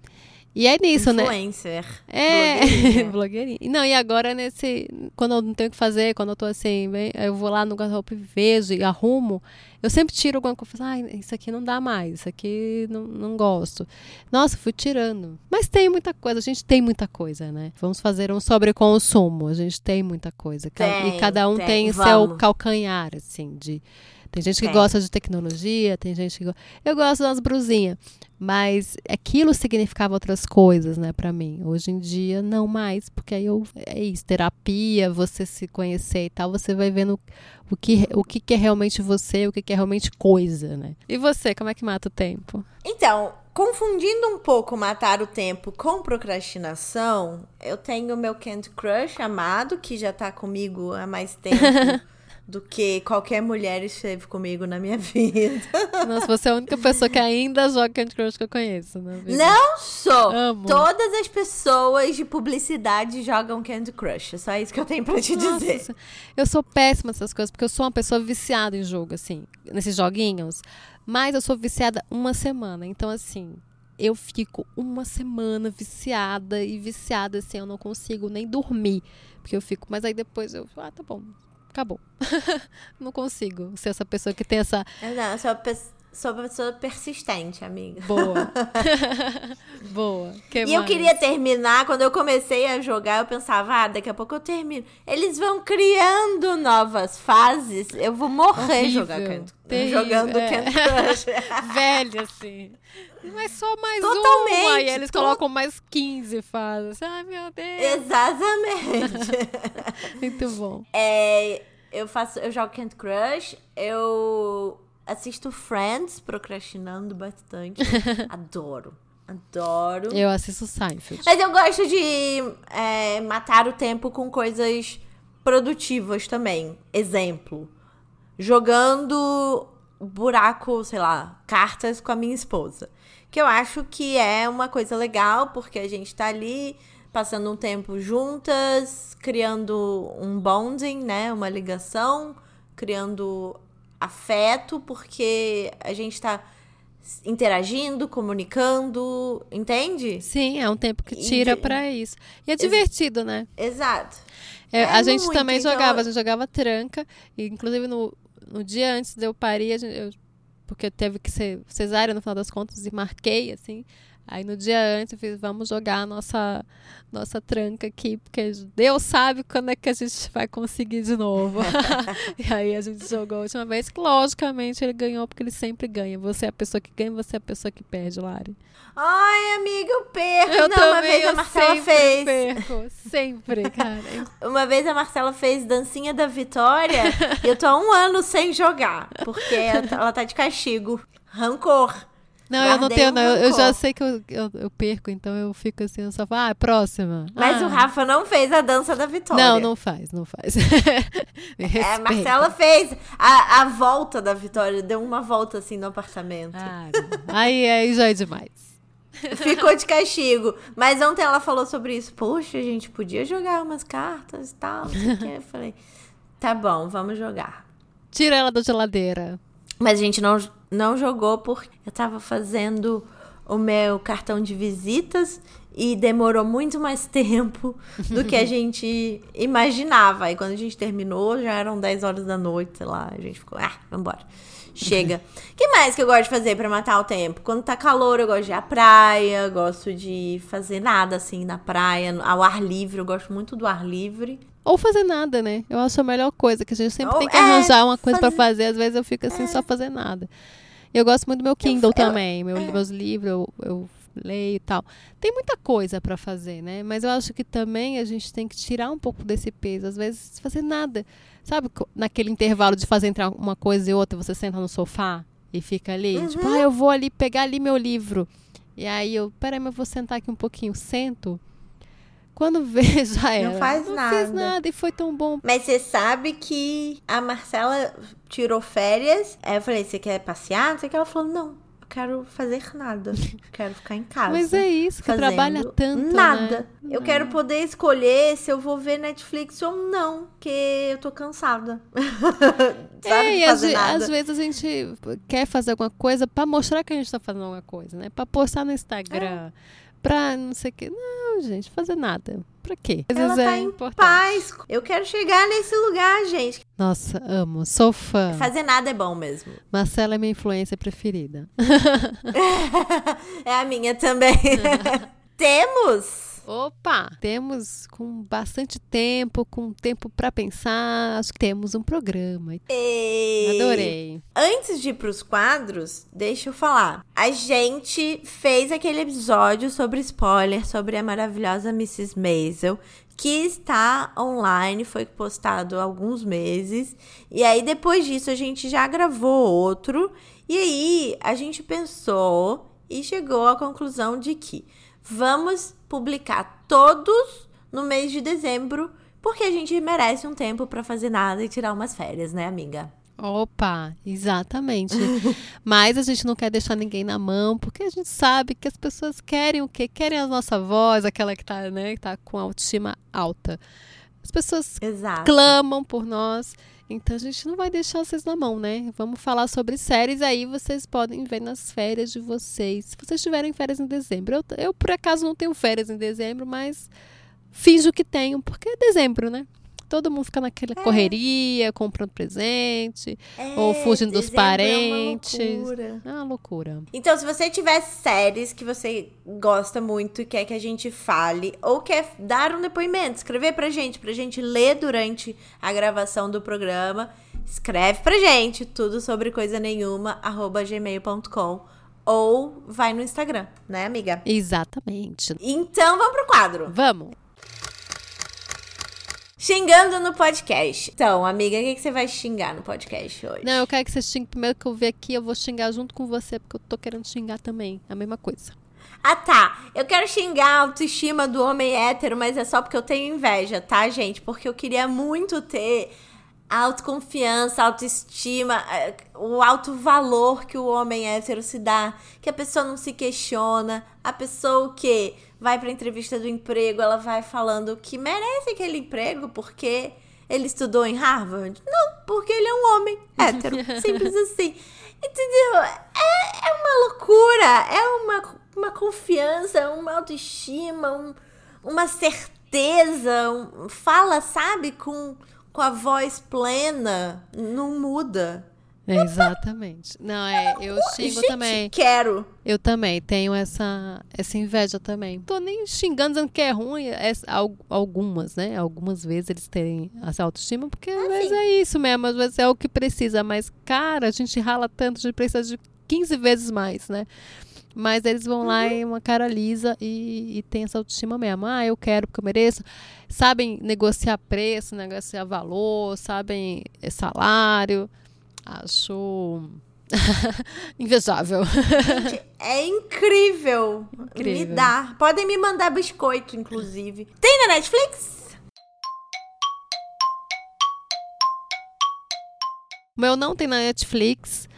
E é nisso, Influencer, né? É, blogueirinha. Não, e agora nesse. Quando eu não tenho o que fazer, quando eu tô assim, bem, eu vou lá no guarda-roupa e vejo e arrumo. Eu sempre tiro alguma coisa. Ah, isso aqui não dá mais, isso aqui não, não gosto. Nossa, fui tirando. Mas tem muita coisa, a gente tem muita coisa, né? Vamos fazer um sobreconsumo. A gente tem muita coisa. Tem, e cada um tem, tem seu calcanhar, assim, de. Tem gente que é. gosta de tecnologia, tem gente que gosta. Eu gosto das brusinhas. Mas aquilo significava outras coisas, né, para mim. Hoje em dia, não mais, porque aí eu, é isso, terapia, você se conhecer e tal, você vai vendo o que, o que, que é realmente você, o que, que é realmente coisa, né? E você, como é que mata o tempo? Então, confundindo um pouco matar o tempo com procrastinação, eu tenho meu Candy Crush amado, que já tá comigo há mais tempo. do que qualquer mulher esteve comigo na minha vida. Nossa, você é a única pessoa que ainda joga Candy Crush que eu conheço, né? Não sou! Amo. Todas as pessoas de publicidade jogam Candy Crush. É só isso que eu tenho pra te Nossa, dizer. Eu sou péssima nessas coisas, porque eu sou uma pessoa viciada em jogo, assim, nesses joguinhos. Mas eu sou viciada uma semana. Então, assim, eu fico uma semana viciada e viciada, assim, eu não consigo nem dormir. Porque eu fico, mas aí depois eu, ah, tá bom, acabou. não consigo ser essa pessoa que tem essa. Não, eu sou, sou uma pessoa persistente, amiga. Boa. Boa. Que e mais? eu queria terminar, quando eu comecei a jogar, eu pensava, ah, daqui a pouco eu termino. Eles vão criando novas fases, eu vou morrer jogar jogando é. Candy Crush. Velho, assim. Mas só mais Totalmente. uma. E eles colocam mais 15 fases. Ai, meu Deus. Exatamente. Muito bom. É, eu faço, eu jogo Candy Crush, eu assisto Friends procrastinando bastante. Adoro. Adoro. Eu assisto Seinfeld. Mas eu gosto de é, matar o tempo com coisas produtivas também. Exemplo. Jogando buraco, sei lá, cartas com a minha esposa. Que eu acho que é uma coisa legal, porque a gente tá ali passando um tempo juntas, criando um bonding, né? Uma ligação, criando afeto, porque a gente tá interagindo, comunicando, entende? Sim, é um tempo que tira para isso. E é divertido, né? Exato. É, é a gente muito, também então... jogava, a gente jogava tranca, e inclusive no, no dia antes de eu parir, gente, eu, porque teve que ser cesárea no final das contas, e marquei, assim, Aí no dia antes eu fiz, vamos jogar a nossa, nossa tranca aqui, porque Deus sabe quando é que a gente vai conseguir de novo. e aí a gente jogou a última vez, que logicamente ele ganhou, porque ele sempre ganha. Você é a pessoa que ganha, você é a pessoa que perde, Lari. Ai, amiga, eu perco. Eu Não, também, uma vez a Marcela sempre fez. Perco, sempre, cara. uma vez a Marcela fez dancinha da vitória e eu tô há um ano sem jogar, porque ela tá, ela tá de castigo. Rancor. Não, eu não tenho, não. Eu, eu, já sei que eu, eu, eu, perco, então eu fico assim, eu só falo, ah, próxima. Mas ah. o Rafa não fez a dança da vitória. Não, não faz, não faz. é, a Marcela fez a, a volta da vitória, deu uma volta assim no apartamento. Ah, aí, aí já é demais. Ficou de castigo. Mas ontem ela falou sobre isso. Poxa, a gente podia jogar umas cartas e tal. Eu falei, tá bom, vamos jogar. Tira ela da geladeira. Mas a gente não, não jogou porque eu tava fazendo o meu cartão de visitas e demorou muito mais tempo do que a gente imaginava. E quando a gente terminou, já eram 10 horas da noite, sei lá. A gente ficou, ah, vambora. Chega. O que mais que eu gosto de fazer para matar o tempo? Quando tá calor, eu gosto de ir à praia, gosto de fazer nada assim na praia, ao ar livre. Eu gosto muito do ar livre. Ou fazer nada, né? Eu acho a melhor coisa, que a gente sempre Ou, tem que arranjar é, uma coisa fazer... para fazer. Às vezes eu fico assim, é. só fazer nada. Eu gosto muito do meu Kindle eu, também. Meu, é. Meus livros, eu, eu leio e tal. Tem muita coisa para fazer, né? Mas eu acho que também a gente tem que tirar um pouco desse peso. Às vezes, fazer nada. Sabe, naquele intervalo de fazer entrar uma coisa e outra, você senta no sofá e fica ali. Uhum. Tipo, ah, eu vou ali pegar ali meu livro. E aí eu, peraí, mas eu vou sentar aqui um pouquinho. Sento quando vê, já era. Não faz não nada. Não fez nada e foi tão bom. Mas você sabe que a Marcela tirou férias. Aí eu falei, você quer passear? Não sei o que. Ela falou, não, eu quero fazer nada. quero ficar em casa. Mas é isso, que trabalha tanto, Nada. Né? Eu quero poder escolher se eu vou ver Netflix ou não. Porque eu tô cansada. Sabe, é, e às, às, vezes a gente quer fazer alguma coisa para mostrar que a gente tá fazendo alguma coisa, né? Pra postar no Instagram. É pra não sei o que. Não, gente, fazer nada. Pra quê? Às Ela tá é em importante. paz. Eu quero chegar nesse lugar, gente. Nossa, amo. Sou fã. Fazer nada é bom mesmo. Marcela é minha influência preferida. é a minha também. Temos Opa! Temos com bastante tempo, com tempo para pensar, acho que temos um programa. Ei. Adorei. Antes de ir pros quadros, deixa eu falar. A gente fez aquele episódio sobre spoiler sobre a maravilhosa Mrs. Maisel, que está online, foi postado há alguns meses. E aí depois disso a gente já gravou outro. E aí a gente pensou e chegou à conclusão de que vamos publicar todos no mês de dezembro, porque a gente merece um tempo para fazer nada e tirar umas férias, né, amiga? Opa, exatamente. Mas a gente não quer deixar ninguém na mão, porque a gente sabe que as pessoas querem o quê? Querem a nossa voz, aquela que tá, né, que tá com a autoestima alta. As pessoas Exato. clamam por nós. Então a gente não vai deixar vocês na mão, né? Vamos falar sobre séries aí, vocês podem ver nas férias de vocês. Se vocês tiverem férias em dezembro. Eu, eu por acaso não tenho férias em dezembro, mas finjo que tenho, porque é dezembro, né? Todo mundo fica naquela é. correria, comprando presente, é, ou fugindo dos parentes. É uma loucura. É uma loucura. Então, se você tiver séries que você gosta muito e quer que a gente fale, ou quer dar um depoimento, escrever pra gente, pra gente ler durante a gravação do programa, escreve pra gente tudo sobre coisa nenhuma, arroba gmail.com ou vai no Instagram, né, amiga? Exatamente. Então vamos pro quadro. Vamos. Xingando no podcast. Então, amiga, o que, que você vai xingar no podcast hoje? Não, eu quero que você xingue primeiro que eu ver aqui, eu vou xingar junto com você, porque eu tô querendo xingar também. A mesma coisa. Ah, tá. Eu quero xingar a autoestima do homem hétero, mas é só porque eu tenho inveja, tá, gente? Porque eu queria muito ter autoconfiança, autoestima, é, o alto valor que o homem hétero se dá, que a pessoa não se questiona, a pessoa que vai pra entrevista do emprego, ela vai falando que merece aquele emprego porque ele estudou em Harvard? Não, porque ele é um homem hétero. Simples assim. Entendeu? É, é uma loucura, é uma, uma confiança, uma autoestima, um, uma certeza. Um, fala, sabe, com, com a voz plena, não muda. É, exatamente. Não, é, eu xingo Gente, também. Quero. Eu também tenho essa, essa inveja também. Tô nem xingando dizendo que é ruim, é, algumas, né? Algumas vezes eles terem essa autoestima, porque às vezes é isso mesmo, às vezes é o que precisa. Mas, cara, a gente rala tanto, a gente precisa de 15 vezes mais, né? Mas eles vão lá uhum. em uma cara lisa e, e tem essa autoestima mesmo. Ah, eu quero porque eu mereço. Sabem negociar preço, negociar valor, sabem salário. Acho invejável. Gente, é incrível. incrível. Me dá. Podem me mandar biscoito, inclusive. Tem na Netflix? O meu não tem na Netflix,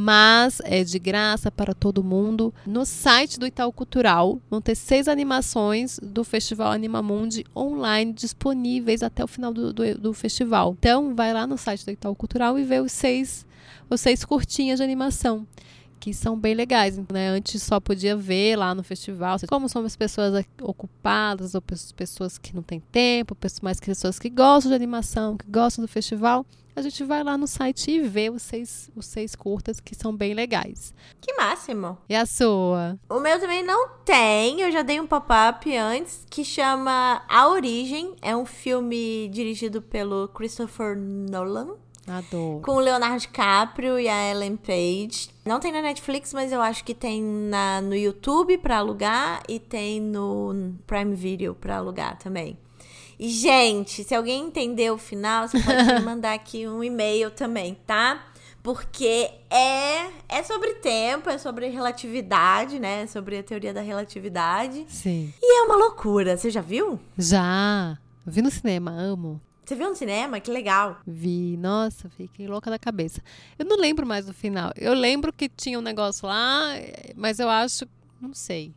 mas é de graça para todo mundo. No site do Itaú Cultural vão ter seis animações do Festival Animamundi online disponíveis até o final do, do, do, festival. Então, vai lá no site do Itaú Cultural e vê os seis, os seis curtinhas de animação que são bem legais. Né? Antes só podia ver lá no festival, como são as pessoas ocupadas, ou pessoas que não têm tempo, mais pessoas que gostam de animação, que gostam do festival. A gente vai lá no site e vê os seis, os seis curtas que são bem legais. Que máximo! E a sua? O meu também não tem, eu já dei um pop-up antes, que chama A Origem. É um filme dirigido pelo Christopher Nolan. Adoro. Com o Leonardo DiCaprio e a Ellen Page. Não tem na Netflix, mas eu acho que tem na, no YouTube pra alugar e tem no Prime Video pra alugar também. E, gente, se alguém entender o final, você pode me mandar aqui um e-mail também, tá? Porque é, é sobre tempo, é sobre relatividade, né? Sobre a teoria da relatividade. Sim. E é uma loucura. Você já viu? Já. Vi no cinema, amo. Você viu no cinema? Que legal. Vi, nossa, fiquei louca da cabeça. Eu não lembro mais do final. Eu lembro que tinha um negócio lá, mas eu acho. Não sei.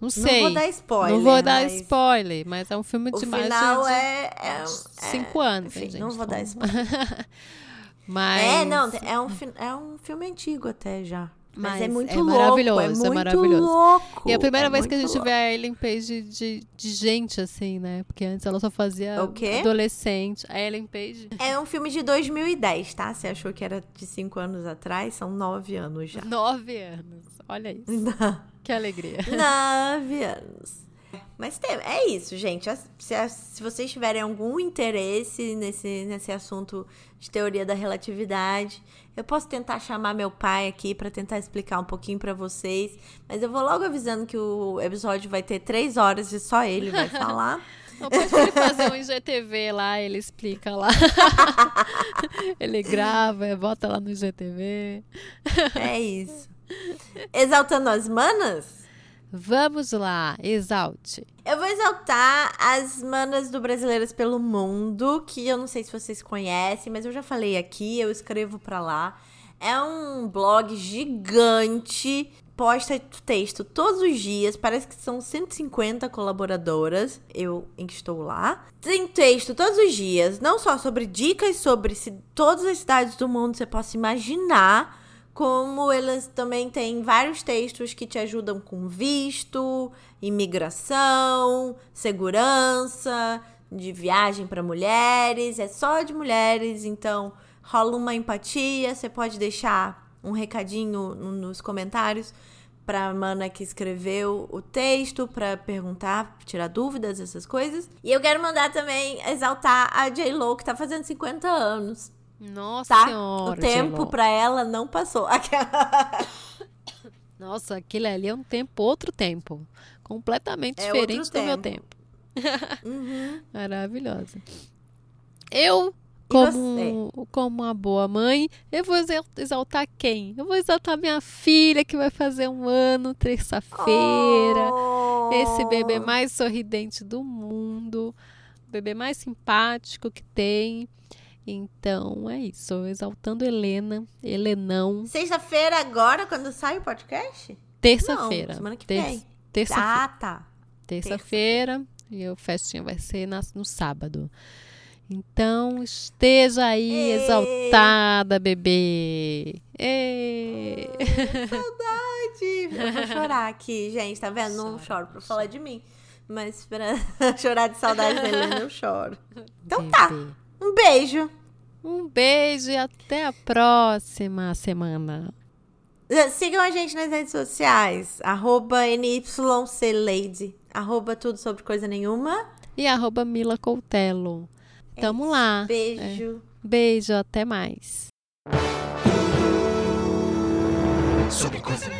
Não sei. Não vou dar spoiler. Não vou dar mas... spoiler, mas é um filme de o mais final de, é, é, cinco é, anos. Enfim, gente, não vou dar spoiler. mas... É, não, é um, é um filme antigo até já. Mas, Mas é muito é louco, maravilhoso, é, muito é maravilhoso. louco. E é a primeira é vez que a gente louco. vê a Ellen Page de, de gente, assim, né? Porque antes ela só fazia o quê? adolescente. A Ellen Page. É um filme de 2010, tá? Você achou que era de cinco anos atrás? São nove anos já. Nove anos. Olha isso. que alegria. Nove anos. Mas tem, é isso, gente. Se, se, vocês tiverem algum interesse nesse, nesse assunto de teoria da relatividade, eu posso tentar chamar meu pai aqui para tentar explicar um pouquinho para vocês. Mas eu vou logo avisando que o episódio vai ter três horas e só ele vai falar. Não pode ele fazer um IGTV lá, ele explica lá. ele grava, bota lá no IGTV. É isso. Exaltando as manas? Vamos lá, exalte. Eu vou exaltar as manas do Brasileiras pelo Mundo, que eu não sei se vocês conhecem, mas eu já falei aqui, eu escrevo pra lá. É um blog gigante, posta texto todos os dias, parece que são 150 colaboradoras, eu estou lá. Tem texto todos os dias, não só sobre dicas sobre se, todas as cidades do mundo você possa imaginar, como elas também têm vários textos que te ajudam com visto, imigração, segurança, de viagem para mulheres, é só de mulheres, então rola uma empatia, você pode deixar um recadinho nos comentários para a mana que escreveu o texto, para perguntar, tirar dúvidas, essas coisas. E eu quero mandar também exaltar a J. Lo, que tá fazendo 50 anos. Nossa tá? senhora. O tempo para ela não passou. Nossa, aquele ali é um tempo, outro tempo. Completamente é diferente do tempo. meu tempo. Uhum. Maravilhosa. Eu, como, como uma boa mãe, eu vou exaltar quem? Eu vou exaltar minha filha, que vai fazer um ano, terça-feira. Oh. Esse bebê mais sorridente do mundo. O bebê mais simpático que tem. Então é isso, exaltando Helena, Helenão. Sexta-feira agora, quando sai o podcast? Terça-feira. Semana que vem. Terça-feira. Ah, tá. terça-feira e o festinha vai ser na, no sábado. Então, esteja aí Ei. exaltada, bebê. Ei. Oh, saudade! Eu vou chorar aqui, gente, tá vendo? Não choro pra falar de mim. Mas pra chorar de saudade dele, eu choro. Então tá. bebê. tá. Um beijo. Um beijo e até a próxima semana. Sigam a gente nas redes sociais. Arroba NYCLady. Arroba tudo sobre coisa nenhuma. E arroba Mila Coutelo. Tamo é lá. Beijo. É. Beijo, até mais. Sobre coisa nenhuma.